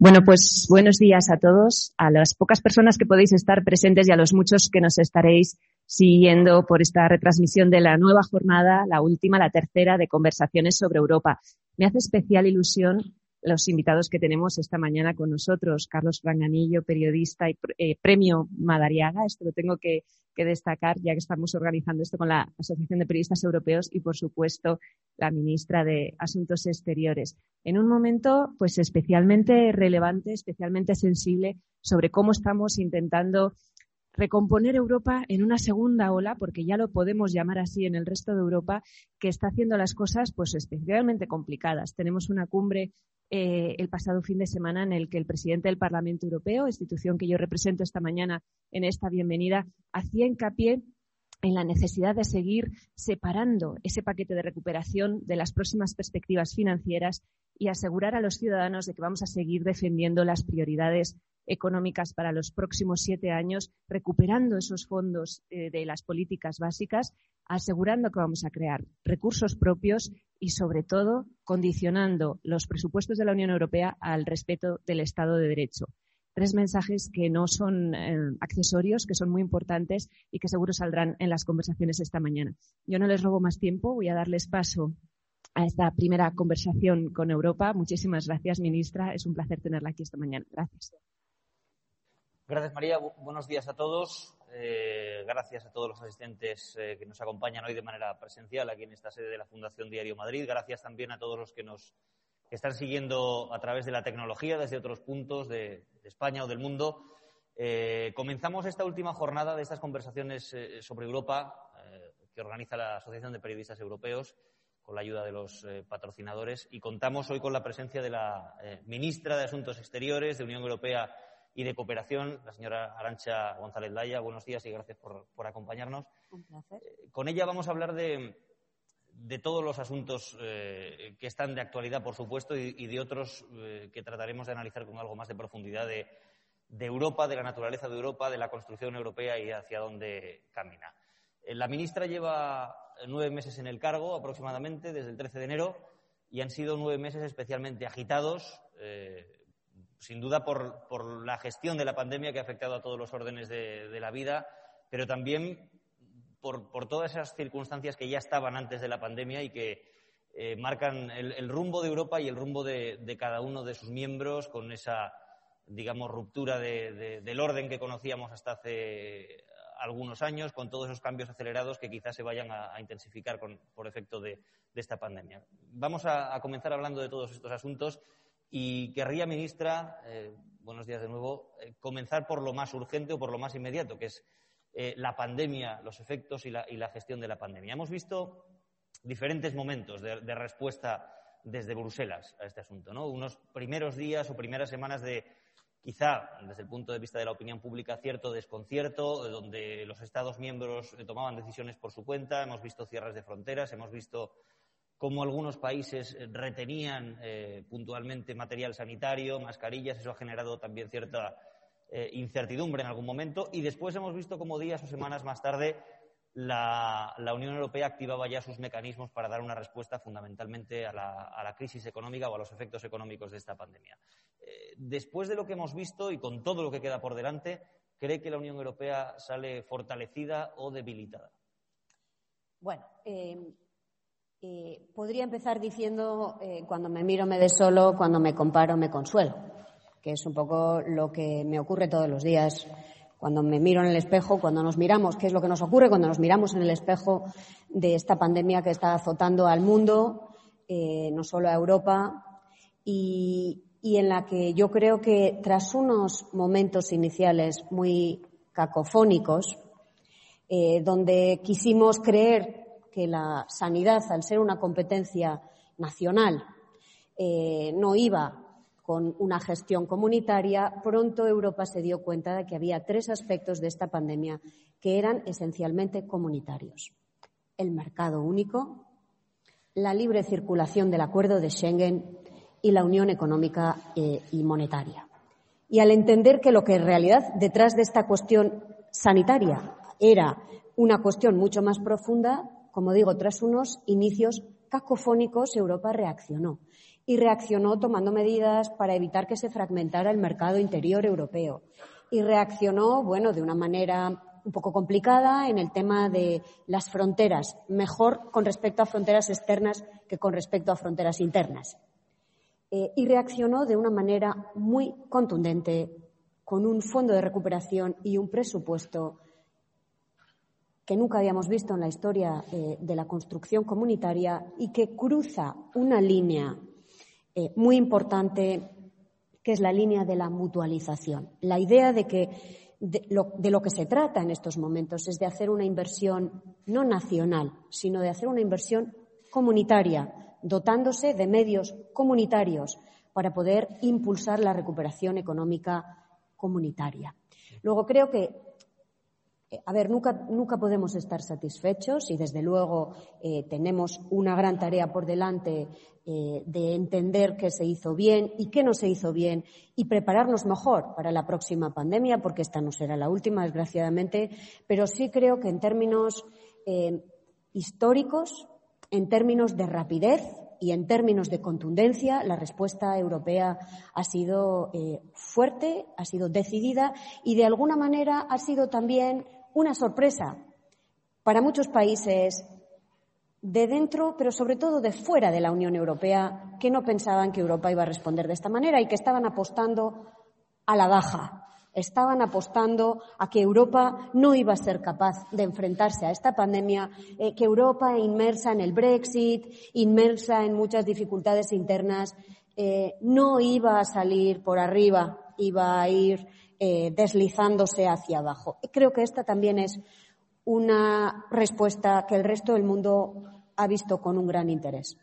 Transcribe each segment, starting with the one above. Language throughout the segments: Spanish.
Bueno, pues buenos días a todos, a las pocas personas que podéis estar presentes y a los muchos que nos estaréis siguiendo por esta retransmisión de la nueva jornada, la última, la tercera de conversaciones sobre Europa. Me hace especial ilusión los invitados que tenemos esta mañana con nosotros. Carlos Franganillo, periodista y eh, premio Madariaga. Esto lo tengo que, destacar ya que estamos organizando esto con la Asociación de Periodistas Europeos y, por supuesto, la ministra de Asuntos Exteriores. En un momento, pues, especialmente relevante, especialmente sensible sobre cómo estamos intentando recomponer Europa en una segunda ola, porque ya lo podemos llamar así en el resto de Europa, que está haciendo las cosas pues especialmente complicadas. Tenemos una cumbre eh, el pasado fin de semana en el que el presidente del Parlamento Europeo, institución que yo represento esta mañana en esta bienvenida, hacía hincapié en la necesidad de seguir separando ese paquete de recuperación de las próximas perspectivas financieras y asegurar a los ciudadanos de que vamos a seguir defendiendo las prioridades económicas para los próximos siete años, recuperando esos fondos eh, de las políticas básicas, asegurando que vamos a crear recursos propios y, sobre todo, condicionando los presupuestos de la Unión Europea al respeto del Estado de Derecho. Tres mensajes que no son eh, accesorios, que son muy importantes y que seguro saldrán en las conversaciones esta mañana. Yo no les robo más tiempo, voy a darles paso a esta primera conversación con Europa. Muchísimas gracias, ministra. Es un placer tenerla aquí esta mañana. Gracias. Gracias, María. buenos días a todos. Eh, gracias a todos los asistentes eh, que nos acompañan hoy de manera presencial aquí en esta sede de la Fundación Diario Madrid. Gracias también a todos los que nos están siguiendo a través de la tecnología desde otros puntos de, España o del mundo. Eh, comenzamos esta última jornada de estas conversaciones sobre Europa que organiza la Asociación de Periodistas Europeos con la ayuda de los patrocinadores y contamos hoy con la presencia de la ministra de Asuntos Exteriores de Unión Europea y de Cooperación, la señora Arancha González Laya. Buenos días y gracias por, acompañarnos. Un placer. Eh, con ella vamos a hablar de, todos los asuntos eh, que están de actualidad, por supuesto, y, de otros eh, que trataremos de analizar con algo más de profundidad de, Europa, de la naturaleza de Europa, de la construcción europea y hacia dónde camina. La ministra lleva nueve meses en el cargo, aproximadamente, desde el 13 de enero, y han sido nueve meses especialmente agitados sin duda por, la gestión de la pandemia que ha afectado a todos los órdenes de, la vida, pero también por, todas esas circunstancias que ya estaban antes de la pandemia y que eh, marcan el, rumbo de Europa y el rumbo de, cada uno de sus miembros con esa, digamos, ruptura del orden que conocíamos hasta hace algunos años, con todos esos cambios acelerados que quizás se vayan a, intensificar por efecto de, esta pandemia. Vamos a comenzar hablando de todos estos asuntos y querría, ministra, eh, buenos días de nuevo, eh, comenzar por lo más urgente o por lo más inmediato, que es eh, la pandemia, los efectos y la, gestión de la pandemia. Hemos visto diferentes momentos de, respuesta desde Bruselas a este asunto, ¿no? Unos primeros días o primeras semanas de quizá desde el punto de vista de la opinión pública cierto desconcierto, donde los Estados miembros tomaban decisiones por su cuenta, hemos visto cierres de fronteras, hemos visto cómo algunos países eh, retenían eh, puntualmente material sanitario, mascarillas, eso ha generado también cierta eh, incertidumbre en algún momento. Y después hemos visto cómo días o semanas más tarde la, Unión Europea activaba ya sus mecanismos para dar una respuesta fundamentalmente a la, crisis económica o a los efectos económicos de esta pandemia. después de lo que hemos visto y con todo lo que queda por delante, ¿cree que la Unión Europea sale fortalecida o debilitada? Bueno, podría empezar diciendo, eh, cuando me miro me desolo, cuando me comparo me consuelo, que es un poco lo que me ocurre todos los días. Cuando me miro en el espejo, cuando nos miramos, ¿qué es lo que nos ocurre cuando nos miramos en el espejo de esta pandemia que está azotando al mundo, eh, no solo a Europa, y, en la que yo creo que tras unos momentos iniciales muy cacofónicos, eh, donde quisimos creer que la sanidad, al ser una competencia nacional, eh, no iba con una gestión comunitaria, pronto Europa se dio cuenta de que había tres aspectos de esta pandemia que eran esencialmente comunitarios. El mercado único, la libre circulación del acuerdo de Schengen y la unión económica eh, y monetaria. Y al entender que lo que en realidad detrás de esta cuestión sanitaria era una cuestión mucho más profunda, como digo, tras unos inicios cacofónicos, Europa reaccionó. y reaccionó tomando medidas para evitar que se fragmentara el mercado interior europeo. Y reaccionó, bueno, de una manera un poco complicada en el tema de las fronteras, mejor con respecto a fronteras externas que con respecto a fronteras internas. Eh, y reaccionó de una manera muy contundente con un fondo de recuperación y un presupuesto que nunca habíamos visto en la historia eh, de la construcción comunitaria y que cruza una línea eh, muy importante que es la línea de la mutualización. La idea de que de lo, que se trata en estos momentos es de hacer una inversión no nacional, sino de hacer una inversión comunitaria, dotándose de medios comunitarios para poder impulsar la recuperación económica comunitaria. Luego creo que a ver, nunca, nunca, podemos estar satisfechos y, desde luego, eh, tenemos una gran tarea por delante eh, de entender qué se hizo bien y qué no se hizo bien y prepararnos mejor para la próxima pandemia, porque esta no será la última, desgraciadamente, pero sí creo que en términos históricos, en términos de rapidez y en términos de contundencia, la respuesta europea ha sido fuerte, ha sido decidida y, de alguna manera, ha sido también una sorpresa para muchos países de dentro, pero sobre todo de fuera de la Unión Europea, que no pensaban que Europa iba a responder de esta manera y que estaban apostando a la baja. Estaban apostando a que Europa no iba a ser capaz de enfrentarse a esta pandemia, eh, que Europa, inmersa en el Brexit, inmersa en muchas dificultades internas, eh, no iba a salir por arriba, iba a ir eh, deslizándose hacia abajo. Creo que esta también es una respuesta que el resto del mundo ha visto con un gran interés.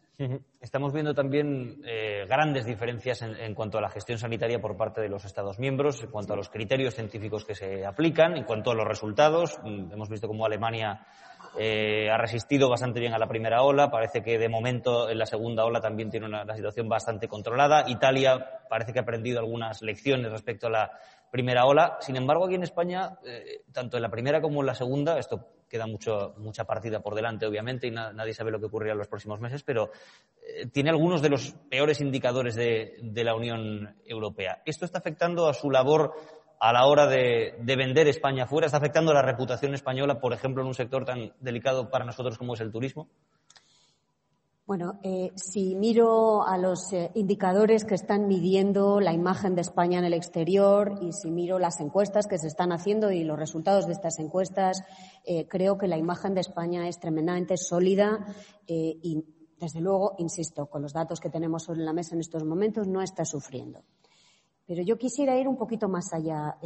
Estamos viendo también eh, grandes diferencias en, cuanto a la gestión sanitaria por parte de los Estados miembros, en cuanto a los criterios científicos que se aplican, en cuanto a los resultados. Mm, hemos visto cómo Alemania eh, ha resistido bastante bien a la primera ola. Parece que de momento en la segunda ola también tiene una, situación bastante controlada. Italia parece que ha aprendido algunas lecciones respecto a la primera ola. Sin embargo, aquí en España, eh, tanto en la primera como en la segunda, esto queda mucho, mucha partida por delante, obviamente, y nadie sabe lo que ocurrirá en los próximos meses, pero eh, tiene algunos de los peores indicadores de, la Unión Europea. ¿Esto está afectando a su labor a la hora de, de, vender España fuera? ¿Está afectando a la reputación española, por ejemplo, en un sector tan delicado para nosotros como es el turismo? Bueno, eh, si miro a los eh, indicadores que están midiendo la imagen de España en el exterior y si miro las encuestas que se están haciendo y los resultados de estas encuestas, eh, creo que la imagen de España es tremendamente sólida y, desde luego, insisto, con los datos que tenemos sobre la mesa en estos momentos, no está sufriendo. Pero yo quisiera ir un poquito más allá,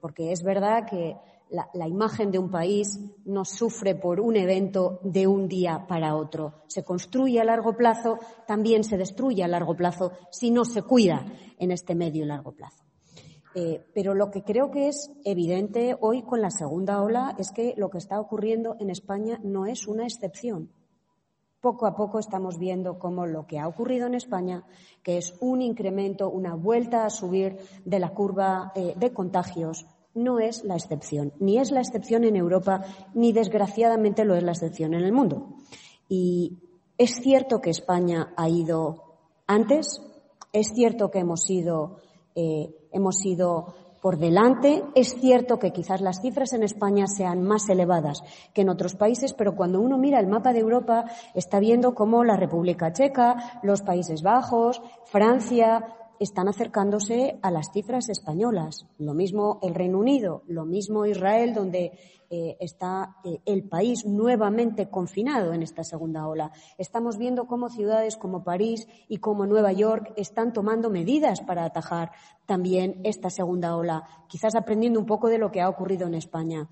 porque es verdad que la, imagen de un país no sufre por un evento de un día para otro. Se construye a largo plazo, también se destruye a largo plazo si no se cuida en este medio y largo plazo. Eh, pero lo que creo que es evidente hoy con la segunda ola es que lo que está ocurriendo en España no es una excepción. Poco a poco estamos viendo cómo lo que ha ocurrido en España, que es un incremento, una vuelta a subir de la curva eh, de contagios, no es la excepción, ni es la excepción en Europa, ni desgraciadamente lo es la excepción en el mundo. Y es cierto que España ha ido antes, es cierto que hemos ido, eh, hemos ido por delante. Es cierto que quizás las cifras en España sean más elevadas que en otros países, pero cuando uno mira el mapa de Europa está viendo cómo la República Checa, los Países Bajos, Francia, están acercándose a las cifras españolas. Lo mismo el Reino Unido, lo mismo Israel, donde eh, está eh, el país nuevamente confinado en esta segunda ola. Estamos viendo cómo ciudades como París y como Nueva York están tomando medidas para atajar también esta segunda ola, quizás aprendiendo un poco de lo que ha ocurrido en España.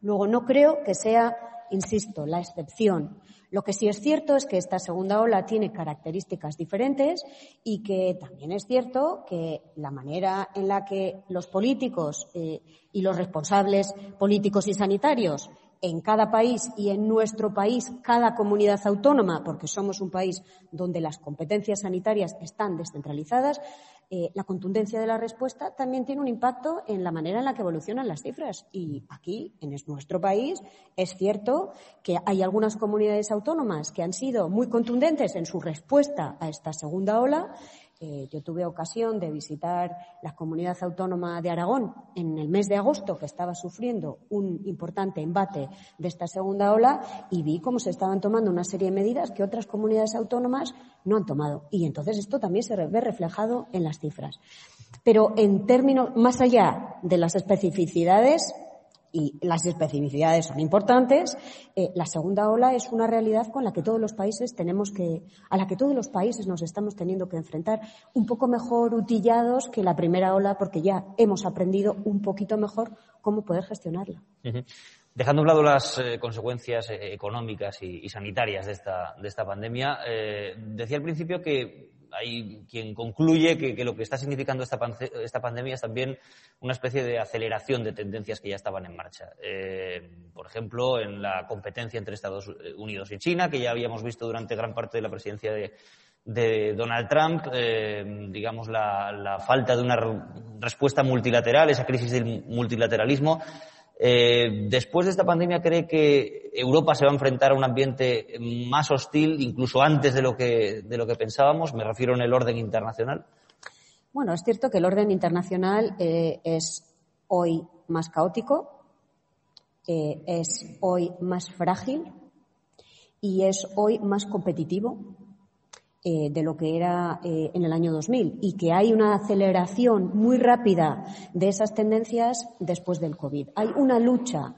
Luego, no creo que sea, insisto, la excepción. Lo que sí es cierto es que esta segunda ola tiene características diferentes y que también es cierto que la manera en la que los políticos eh, y los responsables políticos y sanitarios en cada país y en nuestro país, cada comunidad autónoma, porque somos un país donde las competencias sanitarias están descentralizadas, eh, la contundencia de la respuesta también tiene un impacto en la manera en la que evolucionan las cifras. Y aquí, en nuestro país, es cierto que hay algunas comunidades autónomas que han sido muy contundentes en su respuesta a esta segunda ola eh, yo tuve ocasión de visitar la comunidad autónoma de Aragón en el mes de agosto, que estaba sufriendo un importante embate de esta segunda ola, y vi cómo se estaban tomando una serie de medidas que otras comunidades autónomas no han tomado. Y entonces esto también se ve reflejado en las cifras. Pero en términos, más allá de las especificidades, y las especificidades son importantes, eh, la segunda ola es una realidad con la que todos los países tenemos que, a la que todos los países nos estamos teniendo que enfrentar un poco mejor utillados que la primera ola porque ya hemos aprendido un poquito mejor cómo poder gestionarla. Dejando a un lado las eh, consecuencias eh, económicas y, sanitarias de esta, de esta pandemia, decía al principio que hay quien concluye que, lo que está significando esta, pandemia es también una especie de aceleración de tendencias que ya estaban en marcha. Eh, por ejemplo, en la competencia entre Estados Unidos y China, que ya habíamos visto durante gran parte de la presidencia de, Donald Trump, eh, digamos, la, falta de una respuesta multilateral, esa crisis del multilateralismo. Eh, después de esta pandemia, ¿cree que Europa se va a enfrentar a un ambiente más hostil, incluso antes de lo que, de lo que pensábamos? Me refiero en el orden internacional. Bueno, es cierto que el orden internacional eh, es hoy más caótico, eh, es hoy más frágil y es hoy más competitivo eh, de lo que era eh, en el año 2000 y que hay una aceleración muy rápida de esas tendencias después del COVID. Hay una lucha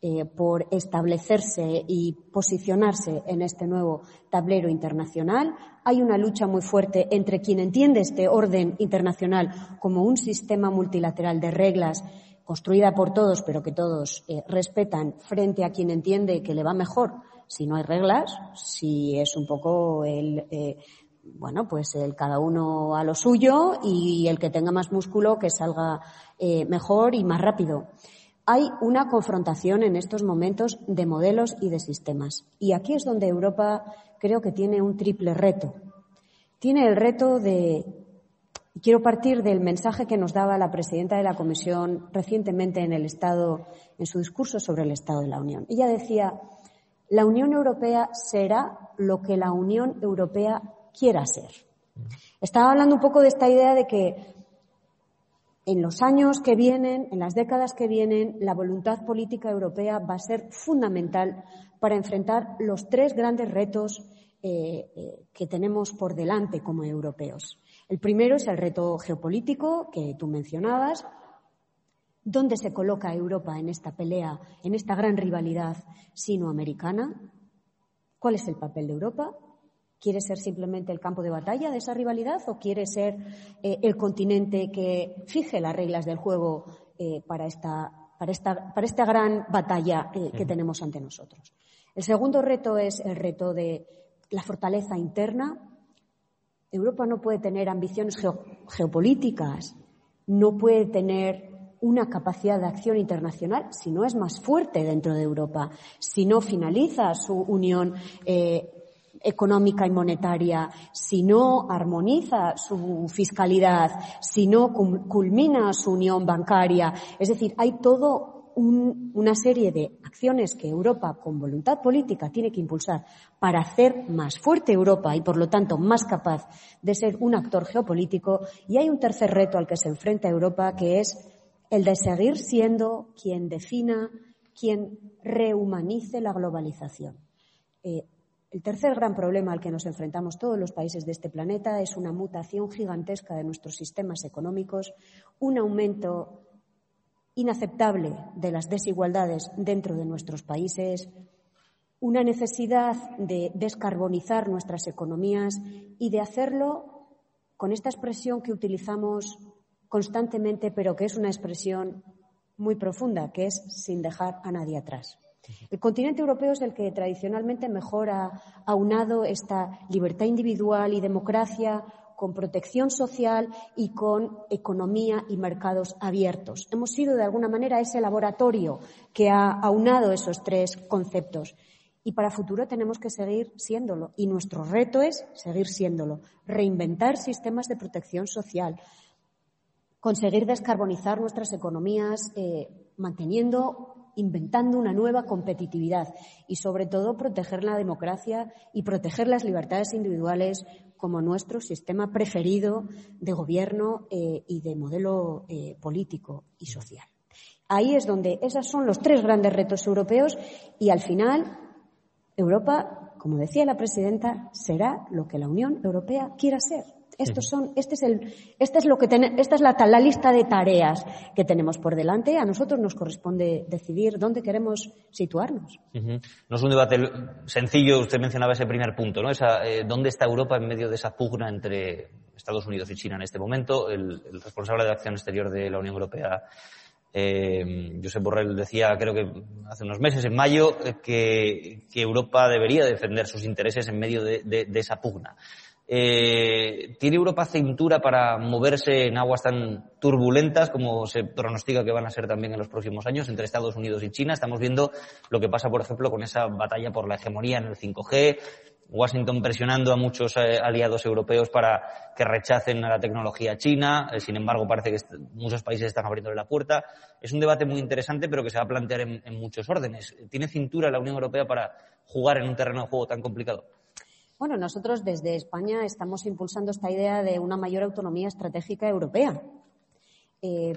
eh, por establecerse y posicionarse en este nuevo tablero internacional. Hay una lucha muy fuerte entre quien entiende este orden internacional como un sistema multilateral de reglas construida por todos, pero que todos respetan, frente a quien entiende que le va mejor si no hay reglas, si es un poco el, eh, bueno, pues el cada uno a lo suyo y el que tenga más músculo que salga eh, mejor y más rápido. Hay una confrontación en estos momentos de modelos y de sistemas. Y aquí es donde Europa creo que tiene un triple reto. Tiene el reto de, quiero partir del mensaje que nos daba la presidenta de la Comisión recientemente en el Estado, en su discurso sobre el Estado de la Unión. Ella decía, la Unión Europea será lo que la Unión Europea quiera ser. Estaba hablando un poco de esta idea de que en los años que vienen, en las décadas que vienen, la voluntad política europea va a ser fundamental para enfrentar los tres grandes retos eh, eh, que tenemos por delante como europeos. El primero es el reto geopolítico que tú mencionabas, ¿Dónde se coloca Europa en esta pelea, en esta gran rivalidad sinoamericana? ¿Cuál es el papel de Europa? ¿Quiere ser simplemente el campo de batalla de esa rivalidad o quiere ser eh, el continente que fije las reglas del juego eh, para, esta, para, esta, para, esta, gran batalla eh, que tenemos ante nosotros? El segundo reto es el reto de la fortaleza interna. Europa no puede tener ambiciones geopolíticas, no puede tener una capacidad de acción internacional si no es más fuerte dentro de Europa, si no finaliza su unión eh, económica y monetaria, si no armoniza su fiscalidad, si no culmina su unión bancaria. Es decir, hay todo una serie de acciones que Europa, con voluntad política, tiene que impulsar para hacer más fuerte Europa y, por lo tanto, más capaz de ser un actor geopolítico. Y hay un tercer reto al que se enfrenta Europa, que es el de seguir siendo quien defina, quien rehumanice la globalización. Eh, el tercer gran problema al que nos enfrentamos todos los países de este planeta es una mutación gigantesca de nuestros sistemas económicos, un aumento inaceptable de las desigualdades dentro de nuestros países, una necesidad de descarbonizar nuestras economías y de hacerlo con esta expresión que utilizamos constantemente, pero que es una expresión muy profunda, que es sin dejar a nadie atrás. El continente europeo es el que tradicionalmente mejor ha aunado esta libertad individual y democracia con protección social y con economía y mercados abiertos. Hemos sido, de alguna manera, ese laboratorio que ha aunado esos tres conceptos. Y para futuro tenemos que seguir siéndolo. Y nuestro reto es seguir siéndolo. Reinventar sistemas de protección social. Conseguir descarbonizar nuestras economías, eh, manteniendo inventando una nueva competitividad y, sobre todo, proteger la democracia y proteger las libertades individuales como nuestro sistema preferido de gobierno eh, y de modelo eh, político y social. Ahí es donde esos son los tres grandes retos europeos y al final Europa, como decía la presidenta, será lo que la Unión Europea quiera ser. Estos son, este es el, este es lo que esta es la, la, lista de tareas que tenemos por delante. A nosotros nos corresponde decidir dónde queremos situarnos. No es un debate sencillo. Usted mencionaba ese primer punto, ¿no? Esa, eh, ¿Dónde está Europa en medio de esa pugna entre Estados Unidos y China en este momento? El, responsable de acción exterior de la Unión Europea, eh, Josep Borrell, decía, creo que hace unos meses, en mayo, eh, que, que Europa debería defender sus intereses en medio de, de esa pugna. Eh, ¿Tiene Europa cintura para moverse en aguas tan turbulentas como se pronostica que van a ser también en los próximos años entre Estados Unidos y China? Estamos viendo lo que pasa, por ejemplo, con esa batalla por la hegemonía en el 5G, Washington presionando a muchos eh, aliados europeos para que rechacen a la tecnología china. Eh, sin embargo, parece que muchos países están abriéndole la puerta. Es un debate muy interesante, pero que se va a plantear en muchos órdenes. ¿Tiene cintura la Unión Europea para jugar en un terreno de juego tan complicado? Bueno, nosotros desde España estamos impulsando esta idea de una mayor autonomía estratégica europea. Eh,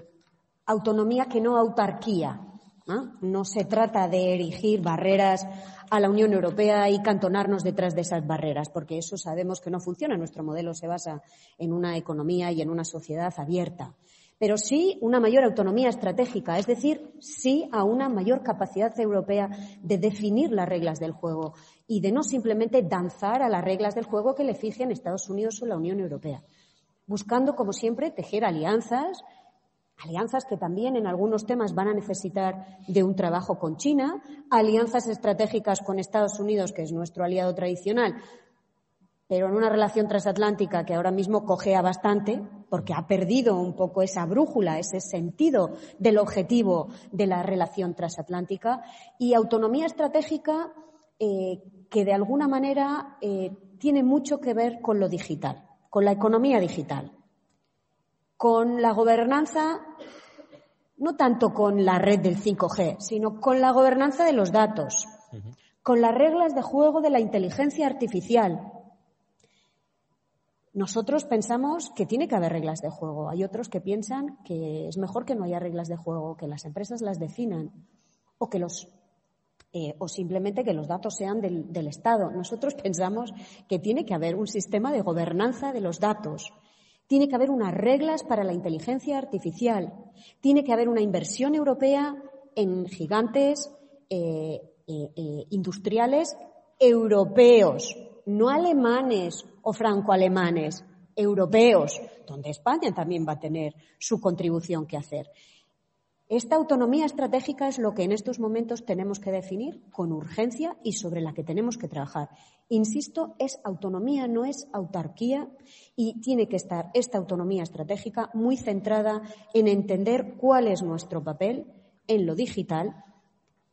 autonomía que no autarquía. ¿no? se trata de erigir barreras a la Unión Europea y cantonarnos detrás de esas barreras, porque eso sabemos que no funciona. Nuestro modelo se basa en una economía y en una sociedad abierta pero sí una mayor autonomía estratégica, es decir, sí a una mayor capacidad europea de definir las reglas del juego y de no simplemente danzar a las reglas del juego que le fijen Estados Unidos o la Unión Europea, buscando, como siempre, tejer alianzas, alianzas que también en algunos temas van a necesitar de un trabajo con China, alianzas estratégicas con Estados Unidos, que es nuestro aliado tradicional, pero en una relación transatlántica que ahora mismo cojea bastante, porque ha perdido un poco esa brújula, ese sentido del objetivo de la relación transatlántica, y autonomía estratégica eh, que de alguna manera eh, tiene mucho que ver con lo digital, con la economía digital, con la gobernanza, no tanto con la red del 5G, sino con la gobernanza de los datos, con las reglas de juego de la inteligencia artificial, nosotros pensamos que tiene que haber reglas de juego. Hay otros que piensan que es mejor que no haya reglas de juego, que las empresas las definan o que los eh, o simplemente que los datos sean del, Estado. Nosotros pensamos que tiene que haber un sistema de gobernanza de los datos. Tiene que haber unas reglas para la inteligencia artificial. Tiene que haber una inversión europea en gigantes eh, eh, industriales europeos, no alemanes o franco-alemanes, europeos, donde España también va a tener su contribución que hacer. Esta autonomía estratégica es lo que en estos momentos tenemos que definir con urgencia y sobre la que tenemos que trabajar. Insisto, es autonomía, no es autarquía y tiene que estar esta autonomía estratégica muy centrada en entender cuál es nuestro papel en lo digital,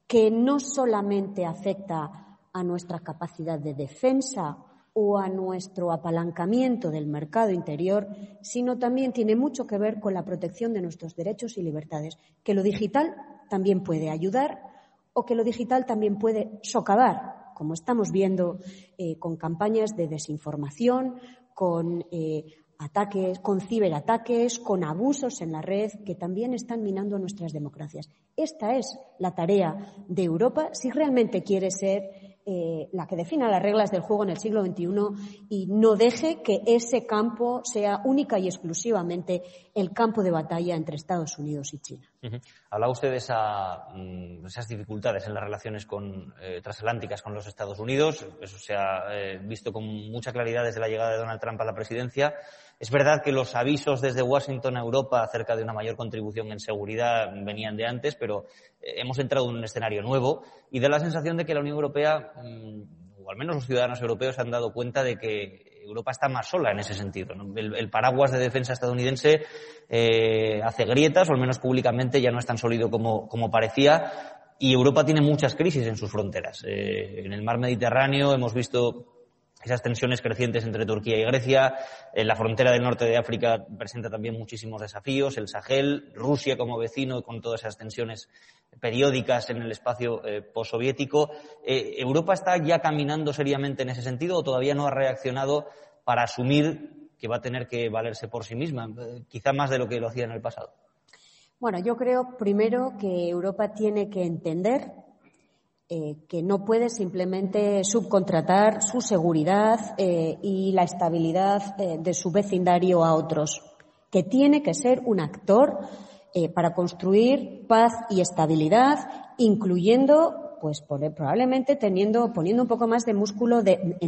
que no solamente afecta a nuestra capacidad de defensa o a nuestro apalancamiento del mercado interior, sino también tiene mucho que ver con la protección de nuestros derechos y libertades, que lo digital también puede ayudar o que lo digital también puede socavar, como estamos viendo eh, con campañas de desinformación, con eh, ataques, con ciberataques, con abusos en la red que también están minando nuestras democracias. Esta es la tarea de Europa si realmente quiere ser eh, la que defina las reglas del juego en el siglo XXI y no deje que ese campo sea única y exclusivamente el campo de batalla entre Estados Unidos y China. Habla usted de mm, esas dificultades en las relaciones con, eh, transatlánticas con los Estados Unidos. Eso se ha eh, visto con mucha claridad desde la llegada de Donald Trump a la presidencia. Es verdad que los avisos desde Washington a Europa acerca de una mayor contribución en seguridad venían de antes, pero eh, hemos entrado en un escenario nuevo y da la sensación de que la Unión Europea, mm, o al menos los ciudadanos europeos, han dado cuenta de que Europa está más sola en ese sentido. El, paraguas de defensa estadounidense hace grietas, o al menos públicamente ya no es tan sólido como, como parecía, y Europa tiene muchas crisis en sus fronteras. en el mar Mediterráneo hemos visto esas tensiones crecientes entre Turquía y Grecia. En la frontera del norte de África presenta también muchísimos desafíos. El Sahel, Rusia como vecino con todas esas tensiones periódicas en el espacio eh, postsoviético. Eh, ¿Europa está ya caminando seriamente en ese sentido o todavía no ha reaccionado para asumir que va a tener que valerse por sí misma, eh, quizá más de lo que lo hacía en el pasado? Bueno, yo creo primero que Europa tiene que entender eh, que no puede simplemente subcontratar su seguridad eh, y la estabilidad eh, de su vecindario a otros, que tiene que ser un actor para construir paz y estabilidad, incluyendo, pues probablemente teniendo, poniendo un poco más de músculo en,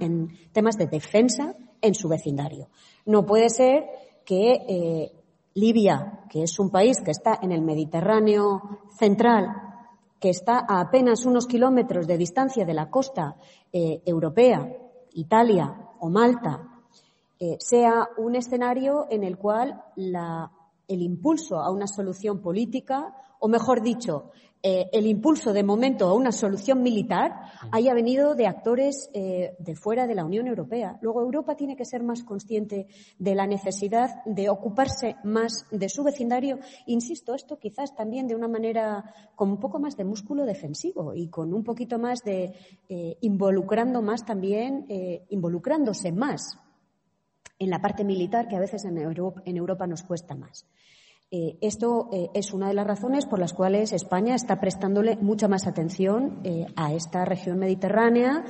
en, temas de defensa en su vecindario. No puede ser que Libia, que es un país que está en el Mediterráneo central, que está a apenas unos kilómetros de distancia de la costa eh, europea, Italia o Malta, eh, sea un escenario en el cual el impulso a una solución política, o mejor dicho, eh, el impulso de momento a una solución militar haya venido de actores eh, de fuera de la Unión Europea. Luego, Europa tiene que ser más consciente de la necesidad de ocuparse más de su vecindario. Insisto, esto quizás también de una manera con un poco más de músculo defensivo y con un poquito más de eh, involucrando más también, involucrándose más en la parte militar que a veces en Europa nos cuesta más. Eh, esto eh, es una de las razones por las cuales España está prestándole mucha más atención eh, a esta región mediterránea,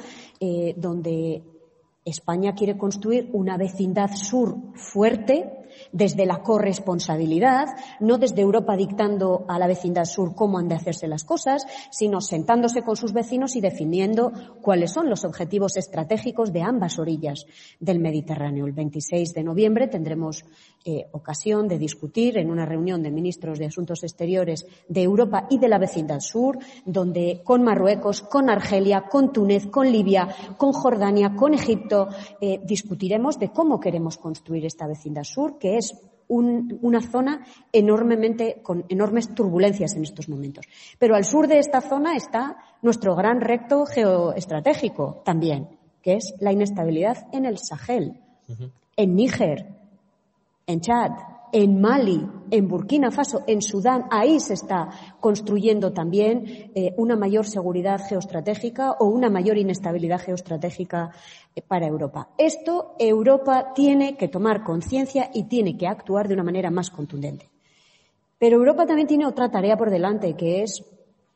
donde España quiere construir una vecindad sur fuerte desde la corresponsabilidad, no desde Europa dictando a la vecindad sur cómo han de hacerse las cosas, sino sentándose con sus vecinos y definiendo cuáles son los objetivos estratégicos de ambas orillas del Mediterráneo. El 26 de noviembre tendremos eh, ocasión de discutir en una reunión de ministros de Asuntos Exteriores de Europa y de la vecindad sur, donde con Marruecos, con Argelia, con Túnez, con Libia, con Jordania, con Egipto, eh, discutiremos de cómo queremos construir esta vecindad sur, que es una zona enormemente, con enormes turbulencias en estos momentos. Pero al sur de esta zona está nuestro gran reto geoestratégico también, que es la inestabilidad en el Sahel, en Níger, en Chad, en Mali, en Burkina Faso, en Sudán, ahí se está construyendo también eh, una mayor seguridad geoestratégica o una mayor inestabilidad geoestratégica eh, para Europa. Esto Europa tiene que tomar conciencia y tiene que actuar de una manera más contundente. Pero Europa también tiene otra tarea por delante, que es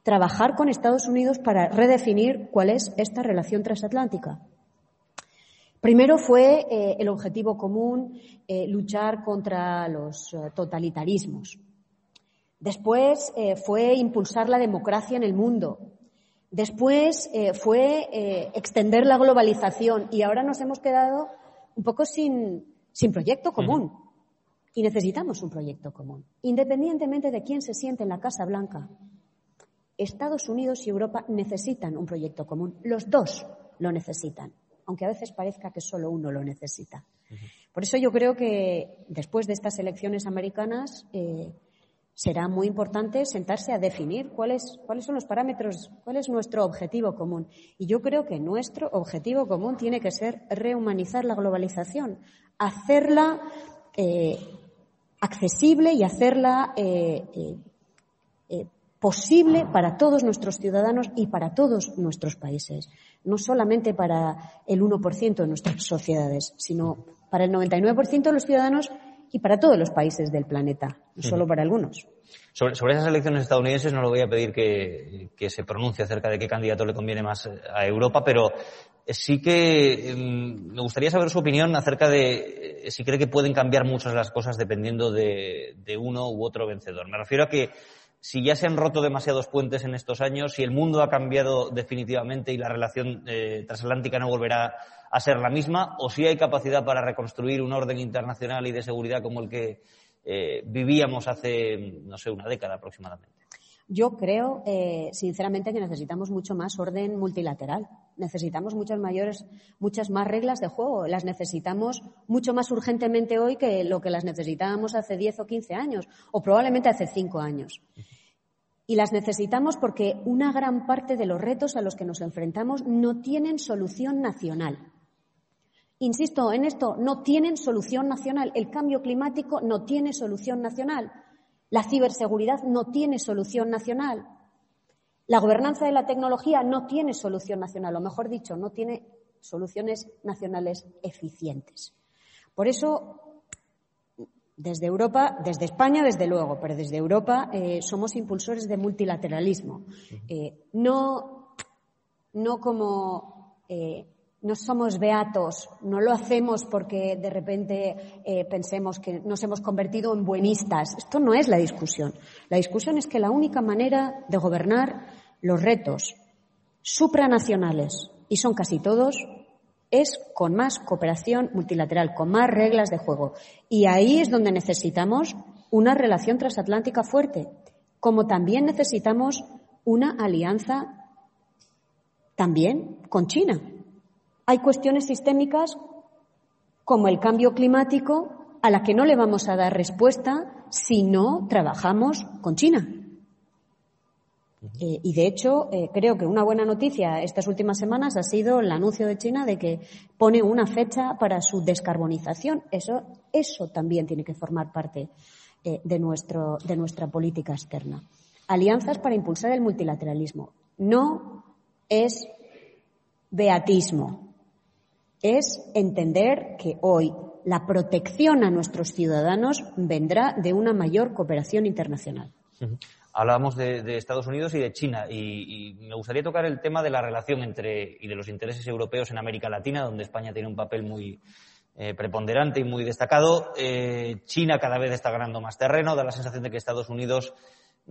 trabajar con Estados Unidos para redefinir cuál es esta relación transatlántica. Primero fue eh, el objetivo común eh, luchar contra los eh, totalitarismos. Después fue impulsar la democracia en el mundo. Después fue extender la globalización y ahora nos hemos quedado un poco sin, sin proyecto común. Y necesitamos un proyecto común, independientemente de quién se siente en la Casa Blanca. Estados Unidos y Europa necesitan un proyecto común. Los dos lo necesitan aunque a veces parezca que solo uno lo necesita. Por eso yo creo que después de estas elecciones americanas eh, será muy importante sentarse a definir cuáles, cuáles son los parámetros, cuál es nuestro objetivo común. Y yo creo que nuestro objetivo común tiene que ser rehumanizar la globalización, hacerla eh, accesible y hacerla eh, posible para todos nuestros ciudadanos y para todos nuestros países. No solamente para el 1% de nuestras sociedades, sino para el 99% de los ciudadanos y para todos los países del planeta, no solo para algunos. Sobre, esas elecciones estadounidenses no le voy a pedir que, se pronuncie acerca de qué candidato le conviene más a Europa, pero sí que em, me gustaría saber su opinión acerca de eh, si cree que pueden cambiar muchas las cosas dependiendo de, de uno u otro vencedor. Me refiero a que si ya se han roto demasiados puentes en estos años, si el mundo ha cambiado definitivamente y la relación eh, transatlántica no volverá a ser la misma, o si hay capacidad para reconstruir un orden internacional y de seguridad como el que eh, vivíamos hace, no sé, una década aproximadamente. Yo creo, eh, sinceramente, que necesitamos mucho más orden multilateral. Necesitamos muchas mayores, muchas más reglas de juego. Las necesitamos mucho más urgentemente hoy que lo que las necesitábamos hace 10 o 15 años, o probablemente hace 5 años. Y las necesitamos porque una gran parte de los retos a los que nos enfrentamos no tienen solución nacional. Insisto en esto, no tienen solución nacional. El cambio climático no tiene solución nacional. La ciberseguridad no tiene solución nacional. La gobernanza de la tecnología no tiene solución nacional, o mejor dicho, no tiene soluciones nacionales eficientes. Por eso, desde Europa, desde España, desde luego, pero desde Europa eh, somos impulsores de multilateralismo. Eh, no, no como eh, no somos beatos, no lo hacemos porque de repente eh, pensemos que nos hemos convertido en buenistas. Esto no es la discusión. La discusión es que la única manera de gobernar los retos supranacionales, y son casi todos, es con más cooperación multilateral, con más reglas de juego. Y ahí es donde necesitamos una relación transatlántica fuerte, como también necesitamos una alianza también con China hay cuestiones sistémicas como el cambio climático a la que no le vamos a dar respuesta si no trabajamos con China. Eh, y de hecho, eh, creo que una buena noticia estas últimas semanas ha sido el anuncio de China de que pone una fecha para su descarbonización. Eso, eso también tiene que formar parte eh, de, nuestro, de nuestra política externa. Alianzas para impulsar el multilateralismo. No es beatismo es entender que hoy la protección a nuestros ciudadanos vendrá de una mayor cooperación internacional. Hablábamos de, Estados Unidos y de China y, me gustaría tocar el tema de la relación entre y de los intereses europeos en América Latina, donde España tiene un papel muy eh, preponderante y muy destacado. Eh, China cada vez está ganando más terreno, da la sensación de que Estados Unidos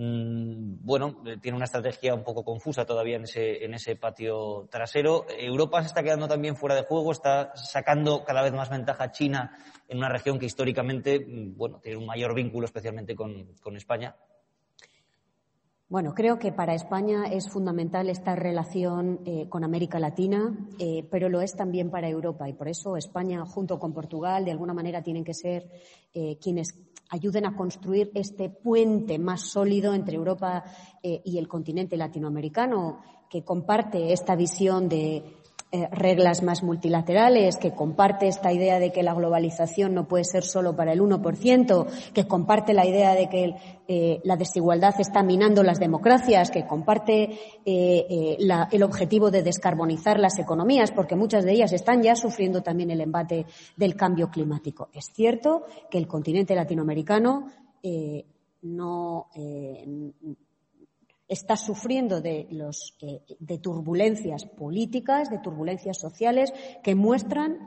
bueno, eh, tiene una estrategia un poco confusa todavía en ese, en ese patio trasero. Europa se está quedando también fuera de juego, está sacando cada vez más ventaja a China en una región que históricamente, mm, bueno, tiene un mayor vínculo especialmente con, España. Bueno, creo que para España es fundamental esta relación eh, con América Latina, eh, pero lo es también para Europa y por eso España, junto con Portugal, de alguna manera tienen que ser quienes ayuden a construir este puente más sólido entre Europa eh, y el continente latinoamericano, que comparte esta visión de eh, reglas más multilaterales, que comparte esta idea de que la globalización no puede ser solo para el 1%, que comparte la idea de que eh, la desigualdad está minando las democracias, que comparte eh, el objetivo de descarbonizar las economías, porque muchas de ellas están ya sufriendo también el embate del cambio climático. Es cierto que el continente latinoamericano no está sufriendo de, los, eh, de turbulencias políticas, de turbulencias sociales que muestran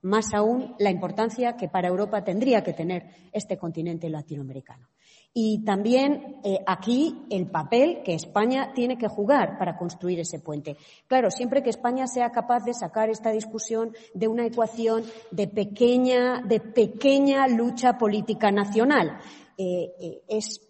más aún la importancia que para Europa tendría que tener este continente latinoamericano. Y también eh, aquí el papel que España tiene que jugar para construir ese puente. Claro, siempre que España sea capaz de sacar esta discusión de una ecuación de pequeña, de pequeña lucha política nacional, eh, es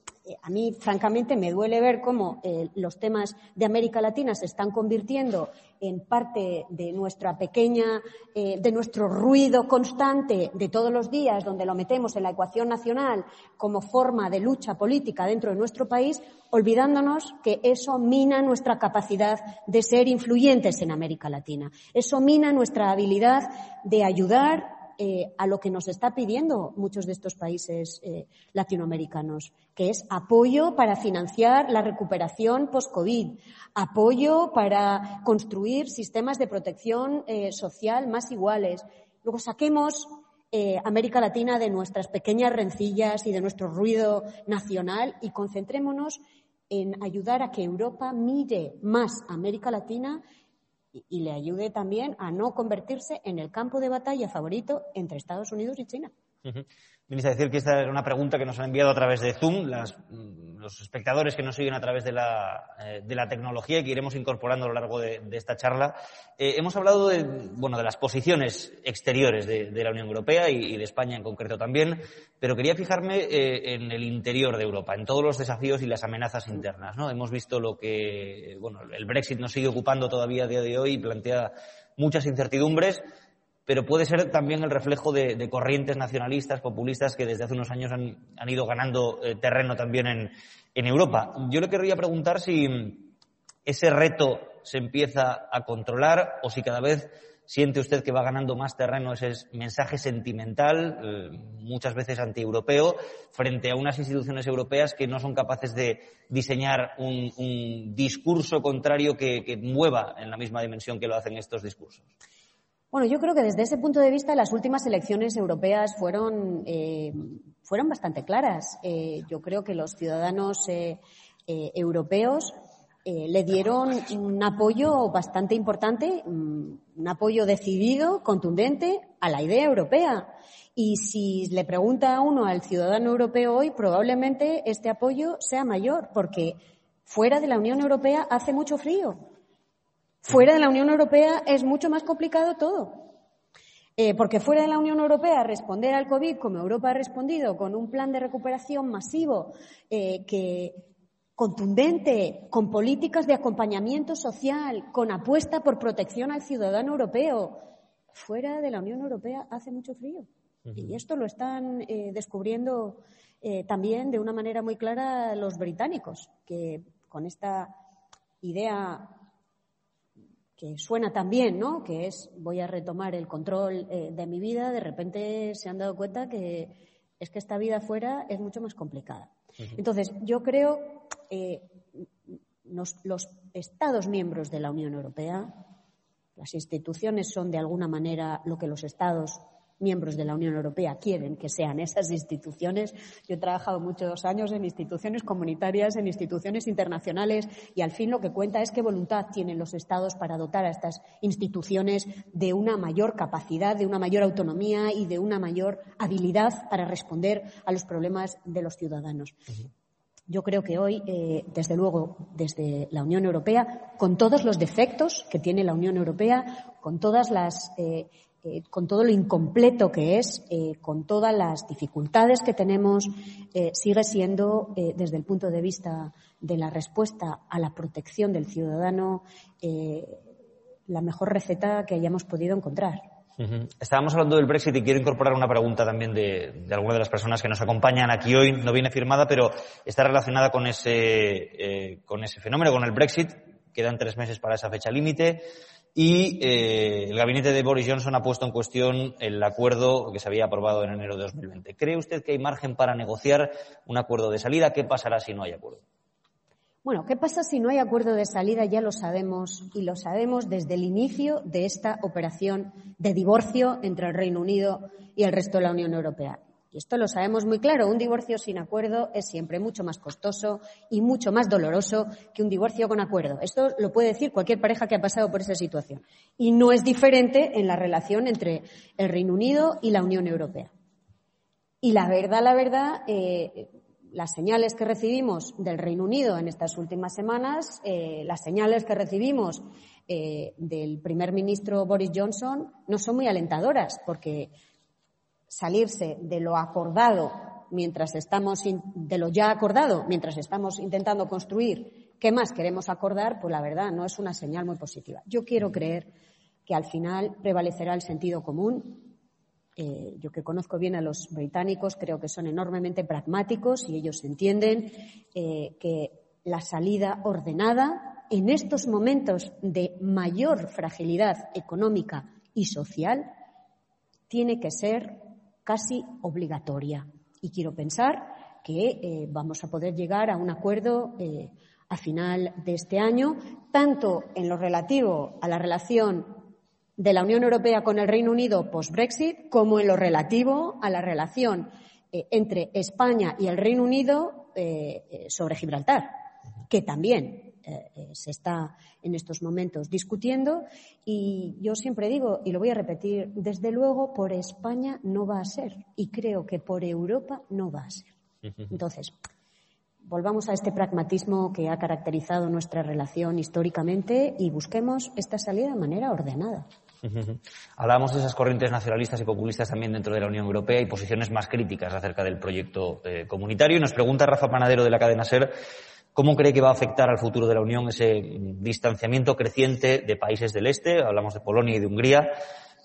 a mí, francamente, me duele ver cómo eh, los temas de América Latina se están convirtiendo en parte de nuestra pequeña, eh, de nuestro ruido constante de todos los días, donde lo metemos en la ecuación nacional como forma de lucha política dentro de nuestro país, olvidándonos que eso mina nuestra capacidad de ser influyentes en América Latina. Eso mina nuestra habilidad de ayudar eh, a lo que nos está pidiendo muchos de estos países eh, latinoamericanos, que es apoyo para financiar la recuperación post-COVID, apoyo para construir sistemas de protección eh, social más iguales. Luego saquemos América Latina de nuestras pequeñas rencillas y de nuestro ruido nacional y concentrémonos en ayudar a que Europa mire más a América Latina y, le ayude también a no convertirse en el campo de batalla favorito entre Estados Unidos y China. A decir que esta era una pregunta que nos han enviado a través de Zoom los espectadores que nos siguen a través de la, eh, de la tecnología y que iremos incorporando a lo largo de, esta charla. Eh, hemos hablado de, bueno, de las posiciones exteriores de, la Unión Europea y, de España en concreto también, pero quería fijarme eh, en el interior de Europa, en todos los desafíos y las amenazas internas. ¿no? Hemos visto lo que bueno, el Brexit nos sigue ocupando todavía día de hoy y plantea muchas incertidumbres pero puede ser también el reflejo de, corrientes nacionalistas, populistas, que desde hace unos años han, ido ganando eh, terreno también en, Europa. Yo le querría preguntar si ese reto se empieza a controlar o si cada vez siente usted que va ganando más terreno ese mensaje sentimental, eh, muchas veces antieuropeo, frente a unas instituciones europeas que no son capaces de diseñar un, discurso contrario que mueva en la misma dimensión que lo hacen estos discursos. Bueno, yo creo que desde ese punto de vista las últimas elecciones europeas fueron, eh, fueron bastante claras. Eh, yo creo que los ciudadanos eh, europeos le dieron un apoyo bastante importante, mm, un apoyo decidido, contundente a la idea europea. Y si le pregunta a uno al ciudadano europeo hoy, probablemente este apoyo sea mayor, porque fuera de la Unión Europea hace mucho frío Fuera de la Unión Europea es mucho más complicado todo. Eh, porque fuera de la Unión Europea responder al COVID como Europa ha respondido, con un plan de recuperación masivo, eh, que contundente, con políticas de acompañamiento social, con apuesta por protección al ciudadano europeo, fuera de la Unión Europea hace mucho frío. Y esto lo están eh, descubriendo también de una manera muy clara los británicos, que con esta idea que suena tan bien, ¿no? Que es voy a retomar el control eh, de mi vida, de repente se han dado cuenta que es que esta vida fuera es mucho más complicada. Entonces, yo creo eh, los Estados miembros de la Unión Europea, las instituciones son de alguna manera lo que los Estados miembros de la Unión Europea quieren que sean esas instituciones. Yo he trabajado muchos años en instituciones comunitarias, en instituciones internacionales y al fin lo que cuenta es qué voluntad tienen los Estados para dotar a estas instituciones de una mayor capacidad, de una mayor autonomía y de una mayor habilidad para responder a los problemas de los ciudadanos. Yo creo que hoy, eh, desde luego, desde la Unión Europea, con todos los defectos que tiene la Unión Europea, con todas las eh, eh, con todo lo incompleto que es, eh, con todas las dificultades que tenemos, eh, sigue siendo, desde el punto de vista de la respuesta a la protección del ciudadano, la mejor receta que hayamos podido encontrar. Estábamos hablando del Brexit y quiero incorporar una pregunta también de, de alguna de las personas que nos acompañan aquí hoy. No viene firmada, pero está relacionada con ese, con ese fenómeno, con el Brexit. Quedan tres meses para esa fecha límite y eh, el gabinete de Boris Johnson ha puesto en cuestión el acuerdo que se había aprobado en enero de 2020. ¿Cree usted que hay margen para negociar un acuerdo de salida? ¿Qué pasará si no hay acuerdo? Bueno, ¿qué pasa si no hay acuerdo de salida? Ya lo sabemos y lo sabemos desde el inicio de esta operación de divorcio entre el Reino Unido y el resto de la Unión Europea. Y esto lo sabemos muy claro, un divorcio sin acuerdo es siempre mucho más costoso y mucho más doloroso que un divorcio con acuerdo. Esto lo puede decir cualquier pareja que ha pasado por esa situación. Y no es diferente en la relación entre el Reino Unido y la Unión Europea. Y la verdad, la verdad, eh, las señales que recibimos del Reino Unido en estas últimas semanas, eh, las señales que recibimos eh, del primer ministro Boris Johnson no son muy alentadoras, porque salirse de lo acordado mientras estamos, de lo ya acordado, mientras estamos intentando construir qué más queremos acordar, pues la verdad no es una señal muy positiva. Yo quiero creer que al final prevalecerá el sentido común. Eh, yo que conozco bien a los británicos, creo que son enormemente pragmáticos y ellos entienden eh, que la salida ordenada en estos momentos de mayor fragilidad económica y social tiene que ser casi obligatoria. Y quiero pensar que eh, vamos a poder llegar a un acuerdo eh, a final de este año, tanto en lo relativo a la relación de la Unión Europea con el Reino Unido post-Brexit, como en lo relativo a la relación eh, entre España y el Reino Unido sobre Gibraltar, que también se está en estos momentos discutiendo. Y yo siempre digo, y lo voy a repetir, desde luego por España no va a ser. Y creo que por Europa no va a ser. Entonces, volvamos a este pragmatismo que ha caracterizado nuestra relación históricamente y busquemos esta salida de manera ordenada. Hablábamos de esas corrientes nacionalistas y populistas también dentro de la Unión Europea y posiciones más críticas acerca del proyecto eh, comunitario. Y nos pregunta Rafa Panadero de la cadena SER cómo cree que va a afectar al futuro de la Unión ese distanciamiento creciente de países del Este, hablamos de Polonia y de Hungría,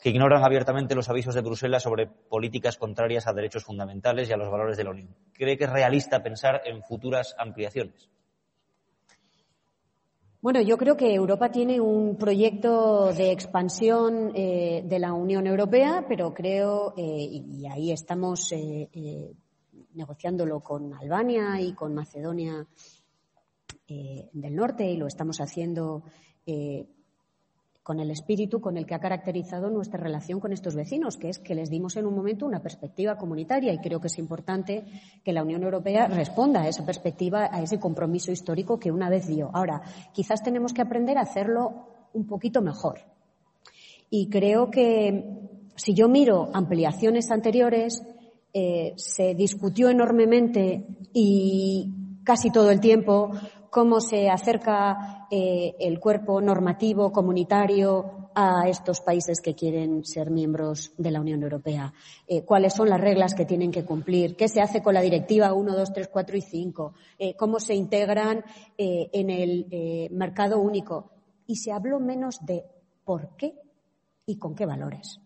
que ignoran abiertamente los avisos de Bruselas sobre políticas contrarias a derechos fundamentales y a los valores de la Unión. ¿Cree que es realista pensar en futuras ampliaciones? Bueno, yo creo que Europa tiene un proyecto de expansión eh, de la Unión Europea, pero creo, eh, y, ahí estamos eh, negociándolo con Albania y con Macedonia del Norte, y lo estamos haciendo con el espíritu con el que ha caracterizado nuestra relación con estos vecinos, que es que les dimos en un momento una perspectiva comunitaria y creo que es importante que la Unión Europea responda a esa perspectiva, a ese compromiso histórico que una vez dio. Ahora, quizás tenemos que aprender a hacerlo un poquito mejor. Y creo que si yo miro ampliaciones anteriores, eh, se discutió enormemente y casi todo el tiempo cómo se acerca eh, el cuerpo normativo comunitario a estos países que quieren ser miembros de la Unión Europea, eh, cuáles son las reglas que tienen que cumplir, qué se hace con la directiva 1, 2, 3, 4 y 5, eh, cómo se integran en el mercado único. Y se habló menos de por qué y con qué valores.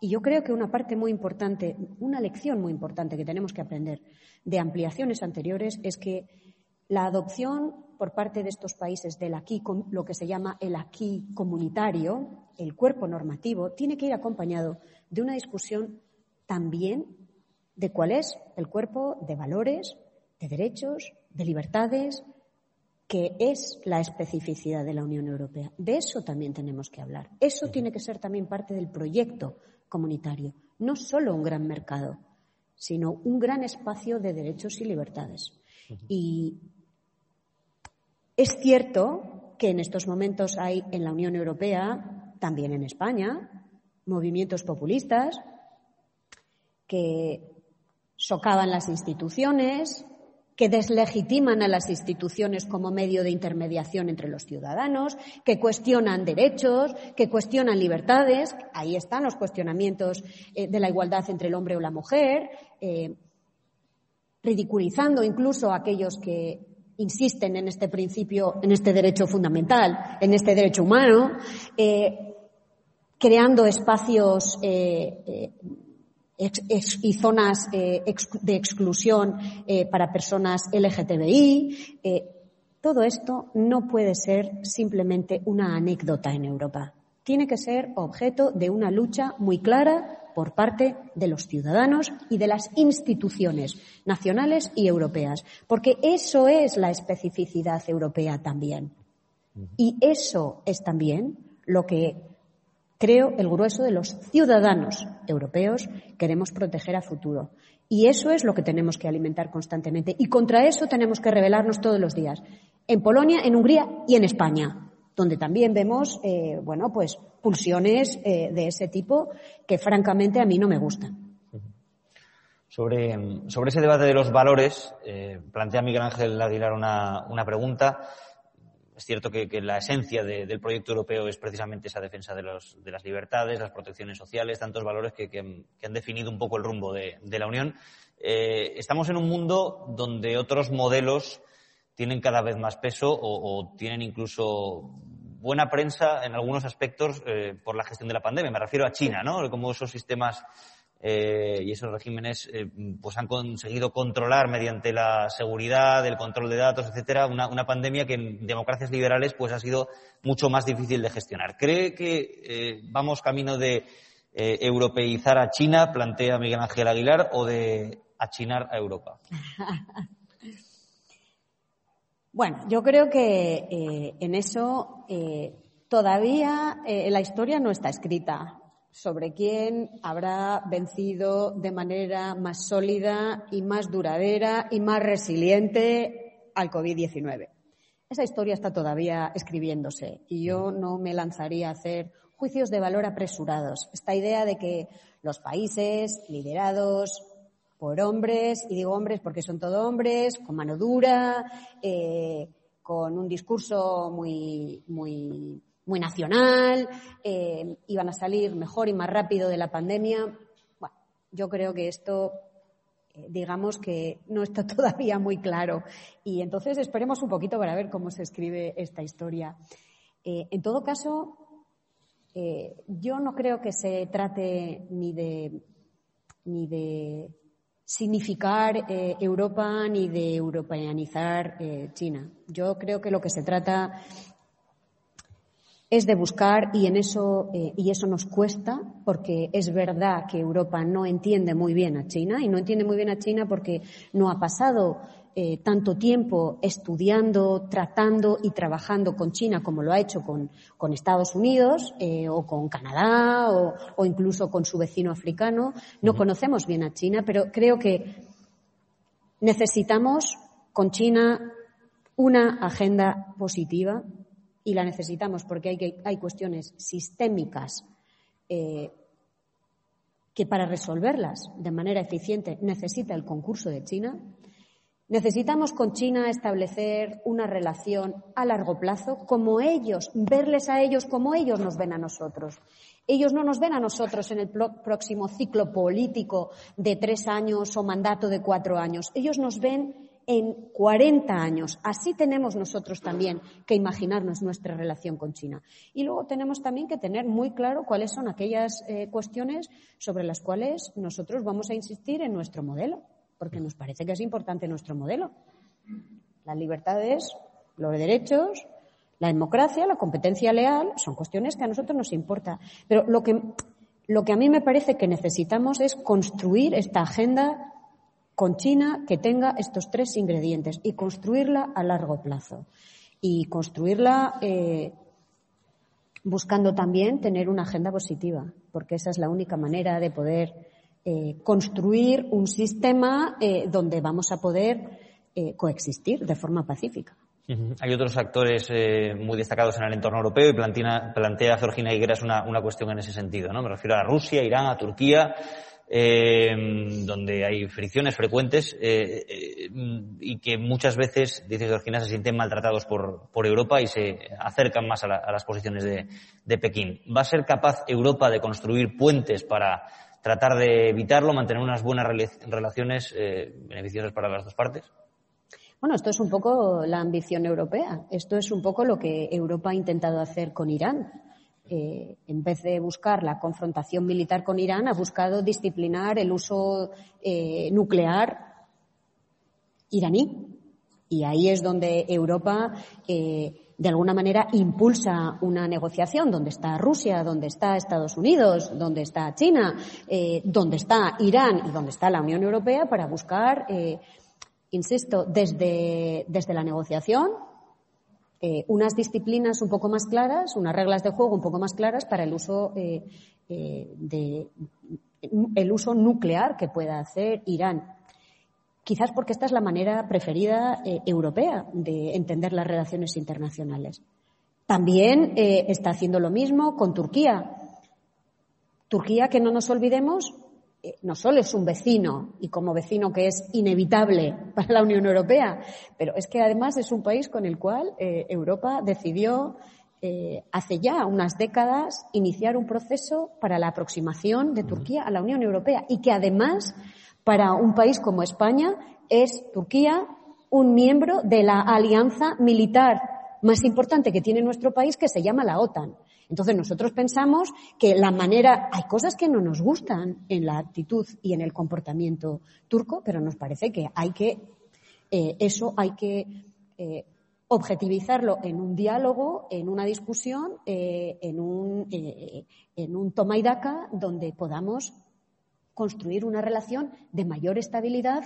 Y yo creo que una parte muy importante, una lección muy importante que tenemos que aprender de ampliaciones anteriores es que la adopción por parte de estos países del aquí, lo que se llama el aquí comunitario, el cuerpo normativo, tiene que ir acompañado de una discusión también de cuál es el cuerpo de valores, de derechos, de libertades, que es la especificidad de la Unión Europea. De eso también tenemos que hablar. Eso tiene que ser también parte del proyecto comunitario. No solo un gran mercado, sino un gran espacio de derechos y libertades. Y es cierto que en estos momentos hay en la Unión Europea, también en España, movimientos populistas que socavan las instituciones, que deslegitiman a las instituciones como medio de intermediación entre los ciudadanos, que cuestionan derechos, que cuestionan libertades. Ahí están los cuestionamientos eh, de la igualdad entre el hombre o la mujer, eh, ridiculizando incluso a aquellos que insisten en este principio, en este derecho fundamental, en este derecho humano, eh, creando espacios eh, eh, y zonas de exclusión para personas LGTBI. todo esto no puede ser simplemente una anécdota en Europa. Tiene que ser objeto de una lucha muy clara por parte de los ciudadanos y de las instituciones nacionales y europeas, porque eso es la especificidad europea también. Y eso es también lo que creo el grueso de los ciudadanos europeos queremos proteger a futuro. Y eso es lo que tenemos que alimentar constantemente. Y contra eso tenemos que rebelarnos todos los días. En Polonia, en Hungría y en España donde también vemos, eh, bueno, pues pulsiones eh, de ese tipo que francamente a mí no me gustan. Sobre, sobre ese debate de los valores, eh, plantea Miguel Ángel Aguilar una, una pregunta. Es cierto que, la esencia del proyecto europeo es precisamente esa defensa de, los, de las libertades, las protecciones sociales, tantos valores que, han definido un poco el rumbo de, la Unión. estamos en un mundo donde otros modelos tienen cada vez más peso o, tienen incluso buena prensa en algunos aspectos eh, por la gestión de la pandemia. Me refiero a China, ¿no? Como esos sistemas eh, y esos regímenes eh, pues han conseguido controlar mediante la seguridad, el control de datos, etcétera, una, una, pandemia que en democracias liberales pues ha sido mucho más difícil de gestionar. ¿Cree que vamos camino de europeizar a China, plantea Miguel Ángel Aguilar, o de achinar a Europa? Bueno, yo creo que eh, en eso eh, todavía eh, la historia no está escrita sobre quién habrá vencido de manera más sólida y más duradera y más resiliente al COVID-19. esa historia está todavía escribiéndose y yo no me lanzaría a hacer juicios de valor apresurados. Esta idea de que los países liderados por hombres, y digo hombres porque son todo hombres, con mano dura, eh, con un discurso muy, muy, muy nacional, eh, iban a salir mejor y más rápido de la pandemia. Bueno, yo creo que esto eh, digamos que no está todavía muy claro. Y entonces esperemos un poquito para ver cómo se escribe esta historia. En todo caso, yo no creo que se trate ni de, ni de significar Europa ni de europeanizar China. Yo creo que lo que se trata es de buscar y en eso eh, y eso nos cuesta porque es verdad que Europa no entiende muy bien a China y no entiende muy bien a China porque no ha pasado eh, tanto tiempo estudiando, tratando y trabajando con China como lo ha hecho con, con Estados Unidos eh, o con Canadá o, o, incluso con su vecino africano. No conocemos bien a China, pero creo que necesitamos con China una agenda positiva y la necesitamos porque hay, hay cuestiones sistémicas eh, que para resolverlas de manera eficiente necesita el concurso de China. Necesitamos con China establecer una relación a largo plazo, como ellos, verles a ellos como ellos nos ven a nosotros. Ellos no nos ven a nosotros en el próximo ciclo político de tres años o mandato de cuatro años. Ellos nos ven en 40 años. Así tenemos nosotros también que imaginarnos nuestra relación con China. Y luego tenemos también que tener muy claro cuáles son aquellas eh, cuestiones sobre las cuales nosotros vamos a insistir en nuestro modelo, porque nos parece que es importante nuestro modelo. Las libertades, los derechos, la democracia, la competencia leal, son cuestiones que a nosotros nos importa. Pero lo que, lo que a mí me parece que necesitamos es construir esta agenda con China que tenga estos tres ingredientes y construirla a largo plazo. Y construirla eh, buscando también tener una agenda positiva, porque esa es la única manera de poder eh, construir un sistema eh, donde vamos a poder coexistir de forma pacífica. Hay otros actores muy destacados en el entorno europeo y plantea, plantea Georgina Higueras una, una cuestión en ese sentido. ¿no? Me refiero a Rusia, Irán, a Turquía eh, donde hay fricciones frecuentes eh, eh, y que muchas veces, dice Georgina, se sienten maltratados por, por Europa y se acercan más a, las posiciones de, de, Pekín. ¿Va a ser capaz Europa de construir puentes para tratar de evitarlo, mantener unas buenas relaciones eh, beneficiosas para las dos partes? Bueno, esto es un poco la ambición europea. Esto es un poco lo que Europa ha intentado hacer con Irán eh, en vez de buscar la confrontación militar con Irán, ha buscado disciplinar el uso eh, nuclear iraní. Y ahí es donde Europa, de alguna manera, impulsa una negociación donde está Rusia, donde está Estados Unidos, donde está China, donde está Irán y donde está la Unión Europea para buscar, insisto, desde, desde la negociación eh, unas disciplinas un poco más claras, unas reglas de juego un poco más claras para el uso eh, eh, de el uso nuclear que pueda hacer Irán. Quizás porque esta es la manera preferida europea de entender las relaciones internacionales. También está haciendo lo mismo con Turquía. Turquía, que no nos olvidemos, eh, no solo es un vecino y como vecino que es inevitable para la Unión Europea, pero es que además es un país con el cual eh, Europa decidió eh, hace ya unas décadas iniciar un proceso para la aproximación de Turquía a la Unión Europea y que además para un país como España es Turquía un miembro de la alianza militar más importante que tiene nuestro país que se llama la OTAN. Entonces nosotros pensamos que la manera, hay cosas que no nos gustan en la actitud y en el comportamiento turco, pero nos parece que hay que, eh, eso hay que eh, objetivizarlo en un diálogo, en una discusión, eh, en, un, en un toma y daca donde podamos construir una relación de mayor estabilidad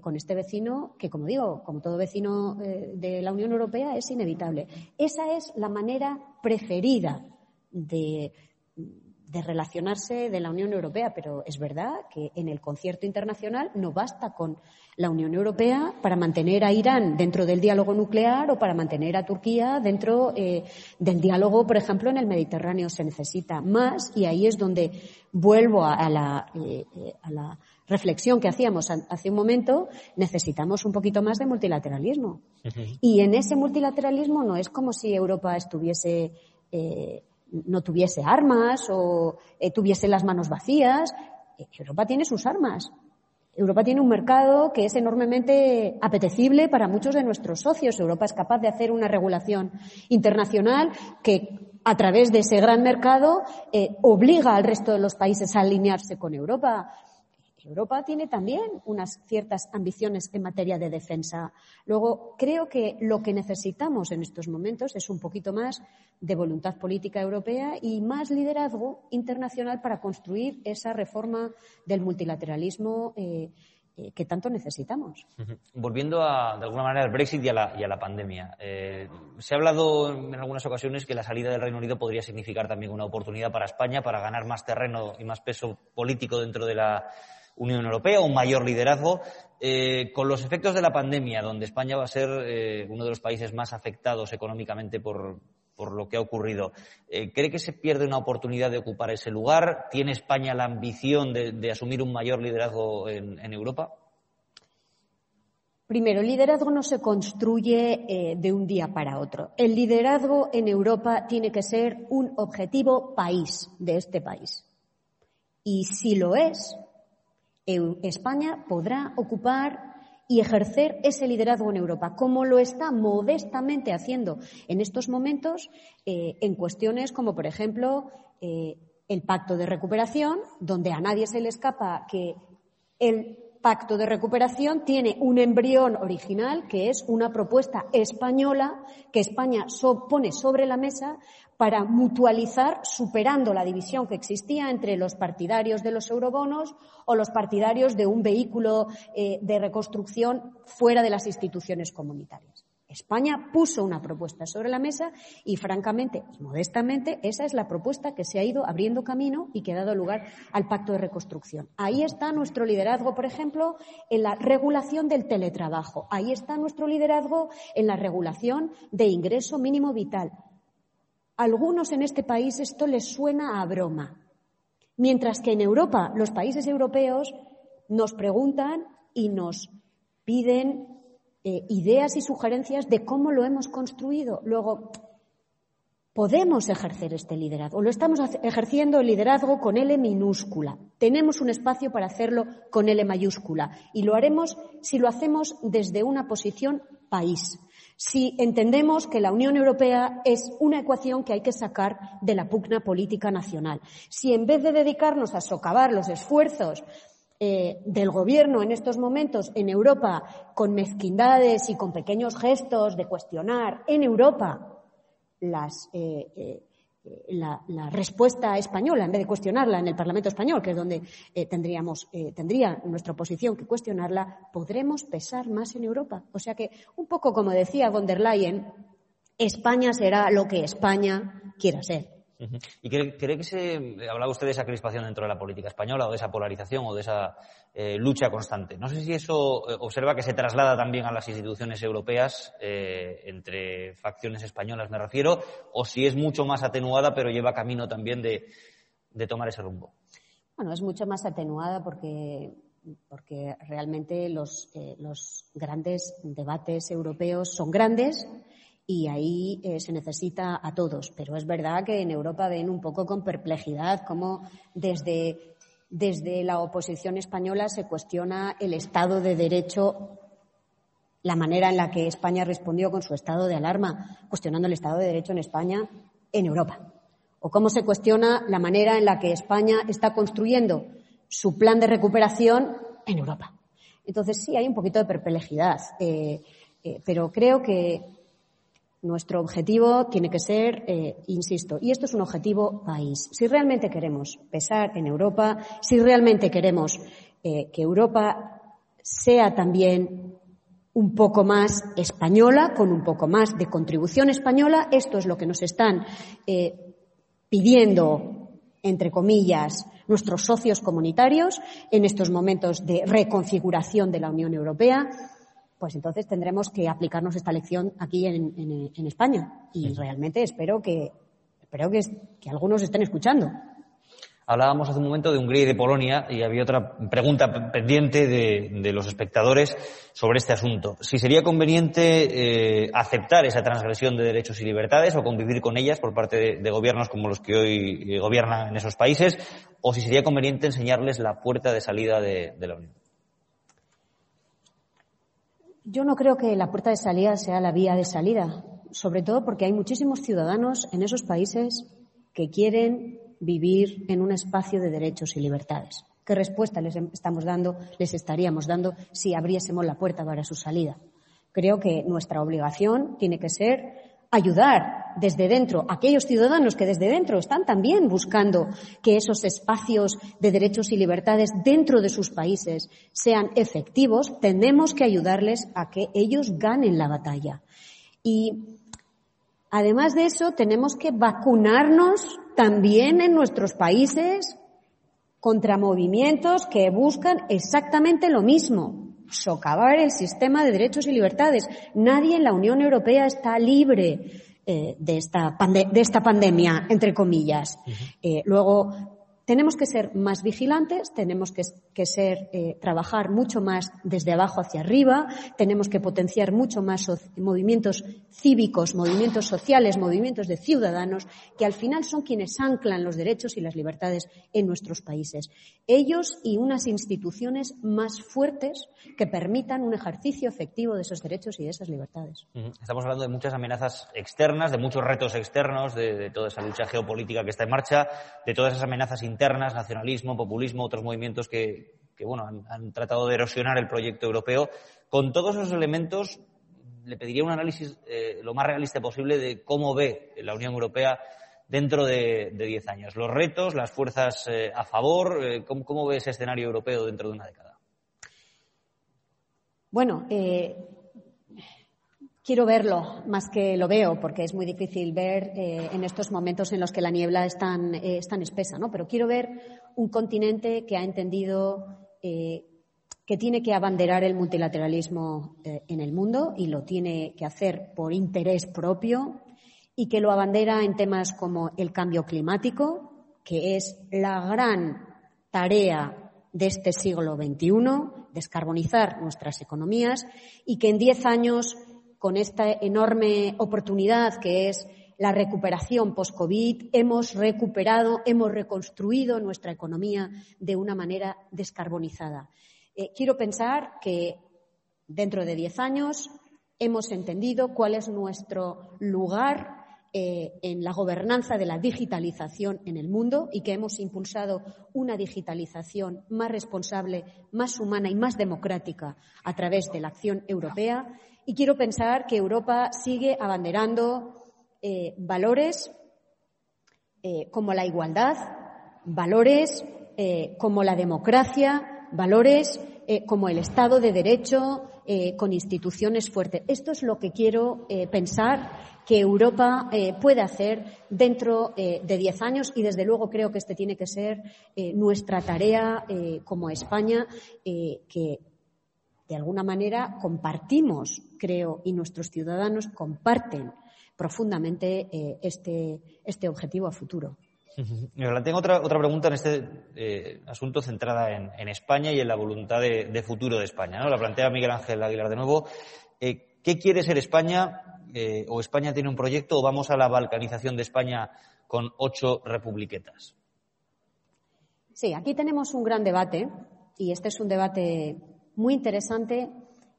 con este vecino que, como digo, como todo vecino de la Unión Europea, es inevitable. Esa es la manera preferida de, de relacionarse de la Unión Europea, pero es verdad que en el concierto internacional no basta con la Unión Europea para mantener a Irán dentro del diálogo nuclear o para mantener a Turquía dentro eh, del diálogo, por ejemplo, en el Mediterráneo. Se necesita más y ahí es donde vuelvo a, la, eh, a la reflexión que hacíamos hace un momento, necesitamos un poquito más de multilateralismo. Y en ese multilateralismo no es como si Europa estuviese, eh, no tuviese armas o eh, tuviese las manos vacías. Europa tiene sus armas. Europa tiene un mercado que es enormemente apetecible para muchos de nuestros socios. Europa es capaz de hacer una regulación internacional que, a través de ese gran mercado, eh, obliga al resto de los países a alinearse con Europa. Europa tiene también unas ciertas ambiciones en materia de defensa. Luego, creo que lo que necesitamos en estos momentos es un poquito más de voluntad política europea y más liderazgo internacional para construir esa reforma del multilateralismo eh, eh, que tanto necesitamos. Volviendo a, de alguna manera al Brexit y a la, pandemia. Eh, se ha hablado en algunas ocasiones que la salida del Reino Unido podría significar también una oportunidad para España para ganar más terreno y más peso político dentro de la Unión Europea, un mayor liderazgo. Eh, con los efectos de la pandemia, donde España va a ser eh, uno de los países más afectados económicamente por, lo que ha ocurrido, eh, ¿cree que se pierde una oportunidad de ocupar ese lugar? ¿Tiene España la ambición de, asumir un mayor liderazgo en, Europa? Primero, el liderazgo no se construye de un día para otro. El liderazgo en Europa tiene que ser un objetivo país de este país. Y si lo es, España podrá ocupar y ejercer ese liderazgo en Europa, como lo está modestamente haciendo en estos momentos eh, en cuestiones como, por ejemplo, eh, el pacto de recuperación, donde a nadie se le escapa que el pacto de recuperación tiene un embrión original, que es una propuesta española que España pone sobre la mesa para mutualizar, superando la división que existía entre los partidarios de los eurobonos o los partidarios de un vehículo eh, de reconstrucción fuera de las instituciones comunitarias. España puso una propuesta sobre la mesa y, francamente modestamente, esa es la propuesta que se ha ido abriendo camino y que ha dado lugar al Pacto de Reconstrucción. Ahí está nuestro liderazgo, por ejemplo, en la regulación del teletrabajo. Ahí está nuestro liderazgo en la regulación de ingreso mínimo vital algunos en este país esto les suena a broma, mientras que en Europa los países europeos nos preguntan y nos piden eh, ideas y sugerencias de cómo lo hemos construido. Luego, podemos ejercer este liderazgo. Lo estamos ejerciendo el liderazgo con L minúscula. Tenemos un espacio para hacerlo con L mayúscula y lo haremos si lo hacemos desde una posición país si entendemos que la Unión Europea es una ecuación que hay que sacar de la pugna política nacional. Si en vez de dedicarnos a socavar los esfuerzos eh, del gobierno en estos momentos en Europa con mezquindades y con pequeños gestos de cuestionar en Europa las eh, eh, la, respuesta española, en vez de cuestionarla en el Parlamento español, que es donde eh, tendríamos, eh, tendría nuestra oposición que cuestionarla, podremos pesar más en Europa. O sea que, un poco como decía von der Leyen, España será lo que España quiera ser. ¿Y cree, que se hablaba usted de esa crispación dentro de la política española o de esa polarización o de esa eh, lucha constante? No sé si eso eh, observa que se traslada también a las instituciones europeas eh, entre facciones españolas, me refiero, o si es mucho más atenuada, pero lleva camino también de, tomar ese rumbo. Bueno, es mucho más atenuada porque porque realmente los, los grandes debates europeos son grandes y ahí eh, se necesita a todos. Pero es verdad que en Europa ven un poco con perplejidad cómo desde, desde la oposición española se cuestiona el Estado de Derecho, la manera en la que España respondió con su estado de alarma, cuestionando el Estado de Derecho en España, en Europa. O cómo se cuestiona la manera en la que España está construyendo su plan de recuperación en Europa. Entonces sí hay un poquito de perplejidad, eh, eh, pero creo que nuestro objetivo tiene que ser, eh, insisto, y esto es un objetivo país. Si realmente queremos pesar en Europa, si realmente queremos eh, que Europa sea también un poco más española, con un poco más de contribución española, esto es lo que nos están eh, pidiendo entre comillas, nuestros socios comunitarios en estos momentos de reconfiguración de la Unión Europea, pues entonces tendremos que aplicarnos esta lección aquí en, España. Y realmente espero que, espero que, que algunos estén escuchando. Hablábamos hace un momento de Hungría y de Polonia y había otra pregunta pendiente de, los espectadores sobre este asunto. Si sería conveniente eh, aceptar esa transgresión de derechos y libertades o convivir con ellas por parte de, gobiernos como los que hoy eh, gobiernan en esos países, o si sería conveniente enseñarles la puerta de salida de, de la Unión. Yo no creo que la puerta de salida sea la vía de salida, sobre todo porque hay muchísimos ciudadanos en esos países que quieren vivir en un espacio de derechos y libertades. ¿Qué respuesta les estamos dando, les estaríamos dando si abriésemos la puerta para su salida? Creo que nuestra obligación tiene que ser ayudar desde dentro a aquellos ciudadanos que desde dentro están también buscando que esos espacios de derechos y libertades dentro de sus países sean efectivos, tenemos que ayudarles a que ellos ganen la batalla. Y además de eso, tenemos que vacunarnos también en nuestros países contra movimientos que buscan exactamente lo mismo, socavar el sistema de derechos y libertades. Nadie en la Unión Europea está libre eh, de, esta de esta pandemia, entre comillas. Eh, luego, tenemos que ser más vigilantes, tenemos que, ser, eh, trabajar mucho más desde abajo hacia arriba, tenemos que potenciar mucho más movimientos cívicos, movimientos sociales, movimientos de ciudadanos, que al final son quienes anclan los derechos y las libertades en nuestros países. Ellos y unas instituciones más fuertes que permitan un ejercicio efectivo de esos derechos y de esas libertades. Estamos hablando de muchas amenazas externas, de muchos retos externos, de, toda esa lucha geopolítica que está en marcha, de todas esas amenazas internas, nacionalismo, populismo, otros movimientos que, bueno, han, tratado de erosionar el proyecto europeo. Con todos esos elementos, le pediría un análisis eh, lo más realista posible de cómo ve la Unión Europea dentro de diez años. Los retos, las fuerzas eh, a favor, eh, ¿cómo, ¿cómo, ve ese escenario europeo dentro de una década? Bueno, Quiero verlo más que lo veo, porque es muy difícil ver eh, en estos momentos en los que la niebla es tan, eh, espesa, ¿no? Pero quiero ver un continente que ha entendido eh, que tiene que abanderar el multilateralismo en el mundo y lo tiene que hacer por interés propio y que lo abandera en temas como el cambio climático, que es la gran tarea de este siglo XXI, descarbonizar nuestras economías y que en diez años con esta enorme oportunidad que es la recuperación post-COVID, hemos recuperado, hemos reconstruido nuestra economía de una manera descarbonizada. Eh, quiero pensar que dentro de diez años hemos entendido cuál es nuestro lugar eh, en la gobernanza de la digitalización en el mundo y que hemos impulsado una digitalización más responsable, más humana y más democrática a través de la acción europea y quiero pensar que Europa sigue abanderando eh, valores eh, como la igualdad, valores eh, como la democracia, valores como el Estado de Derecho, con instituciones fuertes. Esto es lo que quiero pensar que Europa puede hacer dentro de diez años y, desde luego, creo que este tiene que ser nuestra tarea como España, que de alguna manera compartimos, creo, y nuestros ciudadanos comparten profundamente eh, este, este objetivo a futuro. Tengo otra, otra pregunta en este eh, asunto centrada en, España y en la voluntad de, futuro de España. ¿no? La plantea Miguel Ángel Aguilar de nuevo. Eh, ¿Qué quiere ser España? ¿O España tiene un proyecto o vamos a la balcanización de España con ocho republiquetas? Sí, aquí tenemos un gran debate y este es un debate muy interesante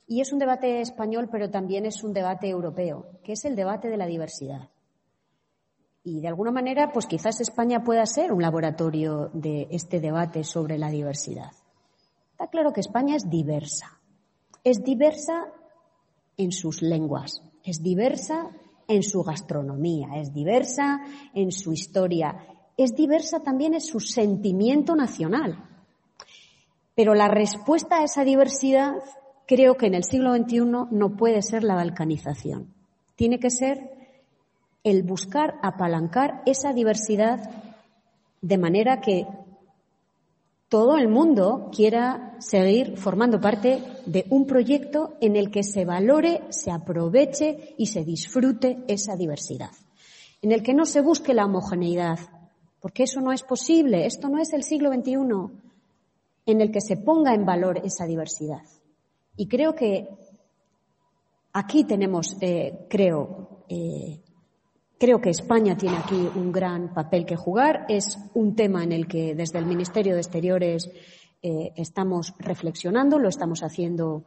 y es un debate español, pero también es un debate europeo, que es el debate de la diversidad. Y de alguna manera, pues quizás España pueda ser un laboratorio de este debate sobre la diversidad. Está claro que España es diversa. Es diversa en sus lenguas, es diversa en su gastronomía, es diversa en su historia, es diversa también en su sentimiento nacional. Pero la respuesta a esa diversidad creo que en el siglo XXI no puede ser la balcanización. Tiene que ser el buscar apalancar esa diversidad de manera que todo el mundo quiera seguir formando parte de un proyecto en el que se valore, se aproveche y se disfrute esa diversidad, en el que no se busque la homogeneidad, porque eso no es posible, esto no es el siglo XXI, en el que se ponga en valor esa diversidad. Y creo que aquí tenemos, eh, creo, eh, Creo que España tiene aquí un gran papel que jugar. Es un tema en el que desde el Ministerio de Exteriores eh, estamos reflexionando, lo estamos haciendo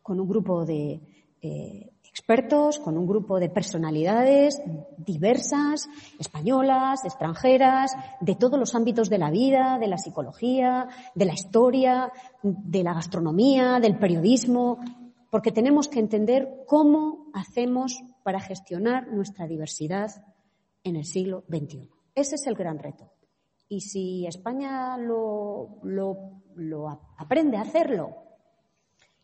con un grupo de expertos, con un grupo de personalidades diversas, españolas, extranjeras, de todos los ámbitos de la vida, de la psicología, de la historia, de la gastronomía, del periodismo, porque tenemos que entender cómo hacemos para gestionar nuestra diversidad en el siglo XXI. Ese es el gran reto. Y si España lo, aprende a hacerlo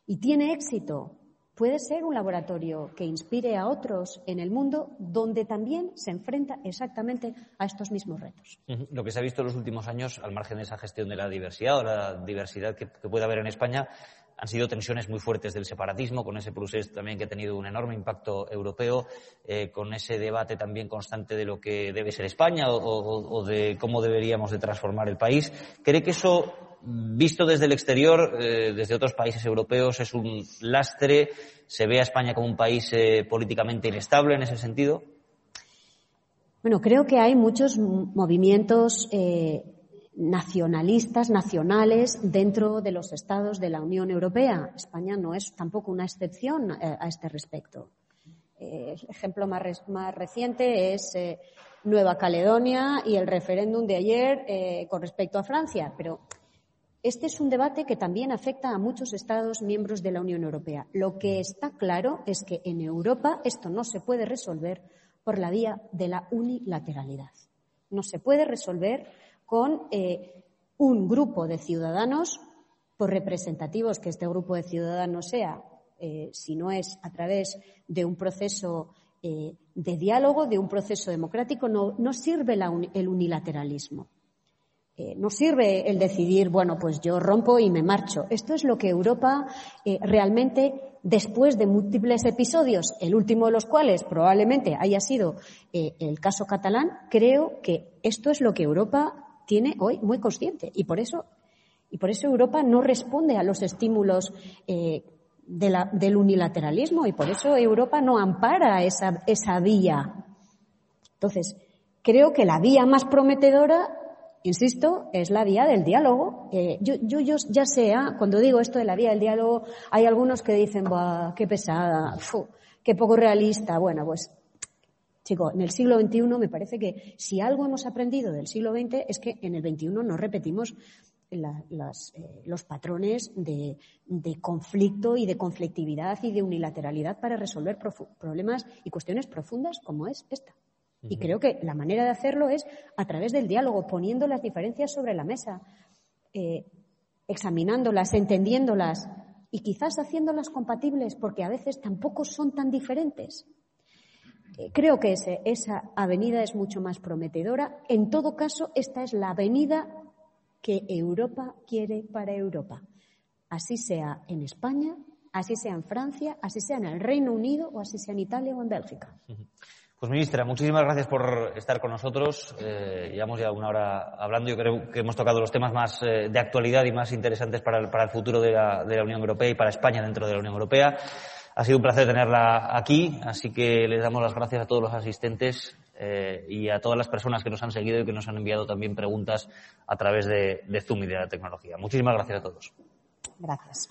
y tiene éxito, puede ser un laboratorio que inspire a otros en el mundo donde también se enfrenta exactamente a estos mismos retos. Lo que se ha visto en los últimos años, al margen de esa gestión de la diversidad o la diversidad que puede haber en España, han sido tensiones muy fuertes del separatismo, con ese procés también que ha tenido un enorme impacto europeo, eh, con ese debate también constante de lo que debe ser España o, de cómo deberíamos de transformar el país. ¿Cree que eso, visto desde el exterior, eh, desde otros países europeos, es un lastre? ¿Se ve a España como un país eh, políticamente inestable en ese sentido? Bueno, creo que hay muchos movimientos nacionalistas, nacionales dentro de los estados de la Unión Europea. España no es tampoco una excepción eh, a este respecto. Eh, el ejemplo más, reciente es eh, Nueva Caledonia y el referéndum de ayer con respecto a Francia. Pero este es un debate que también afecta a muchos Estados miembros de la Unión Europea. Lo que está claro es que en Europa esto no se puede resolver por la vía de la unilateralidad. No se puede resolver con eh, un grupo de ciudadanos, por representativos que este grupo de ciudadanos sea, eh, si no es a través de un proceso eh, de diálogo, de un proceso democrático, no, sirve el unilateralismo. no sirve el decidir, bueno, pues yo rompo y me marcho. Esto es lo que Europa realmente, después de múltiples episodios, el último de los cuales probablemente haya sido el caso catalán, creo que esto es lo que Europa tiene hoy muy consciente y por eso y por eso Europa no responde a los estímulos eh, del unilateralismo y por eso Europa no ampara esa, esa vía. Entonces, creo que la vía más prometedora, insisto, es la vía del diálogo. Eh, yo, yo, yo, ya sea, cuando digo esto de la vía del diálogo, hay algunos que dicen, qué pesada, qué poco realista. Bueno, pues Chico, en el siglo XXI me parece que si algo hemos aprendido del siglo XX es que en el XXI no repetimos eh, los patrones de, conflicto y de conflictividad y de unilateralidad para resolver problemas y cuestiones profundas como es esta. Y creo que la manera de hacerlo es a través del diálogo, poniendo las diferencias sobre la mesa, eh, examinándolas, entendiéndolas y quizás haciéndolas compatibles, porque a veces tampoco son tan diferentes. Creo que esa avenida es mucho más prometedora. En todo caso, esta es la avenida que Europa quiere para Europa. Así sea en España, así sea en Francia, así sea en el Reino Unido o así sea en Italia o en Bélgica. Pues ministra, muchísimas gracias por estar con nosotros. Eh, llevamos ya una hora hablando. Yo creo que hemos tocado los temas más eh, de actualidad y más interesantes para el, futuro de la Unión Europea y para España dentro de la Unión Europea. Ha sido un placer tenerla aquí, así que les damos las gracias a todos los asistentes eh, y a todas las personas que nos han seguido y que nos han enviado también preguntas a través de, Zoom y de la tecnología. Muchísimas gracias a todos. Gracias.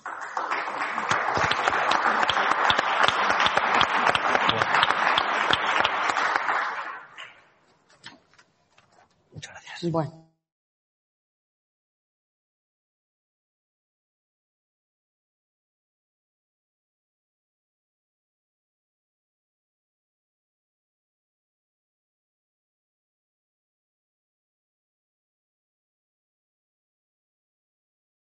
Muchas gracias. Bueno.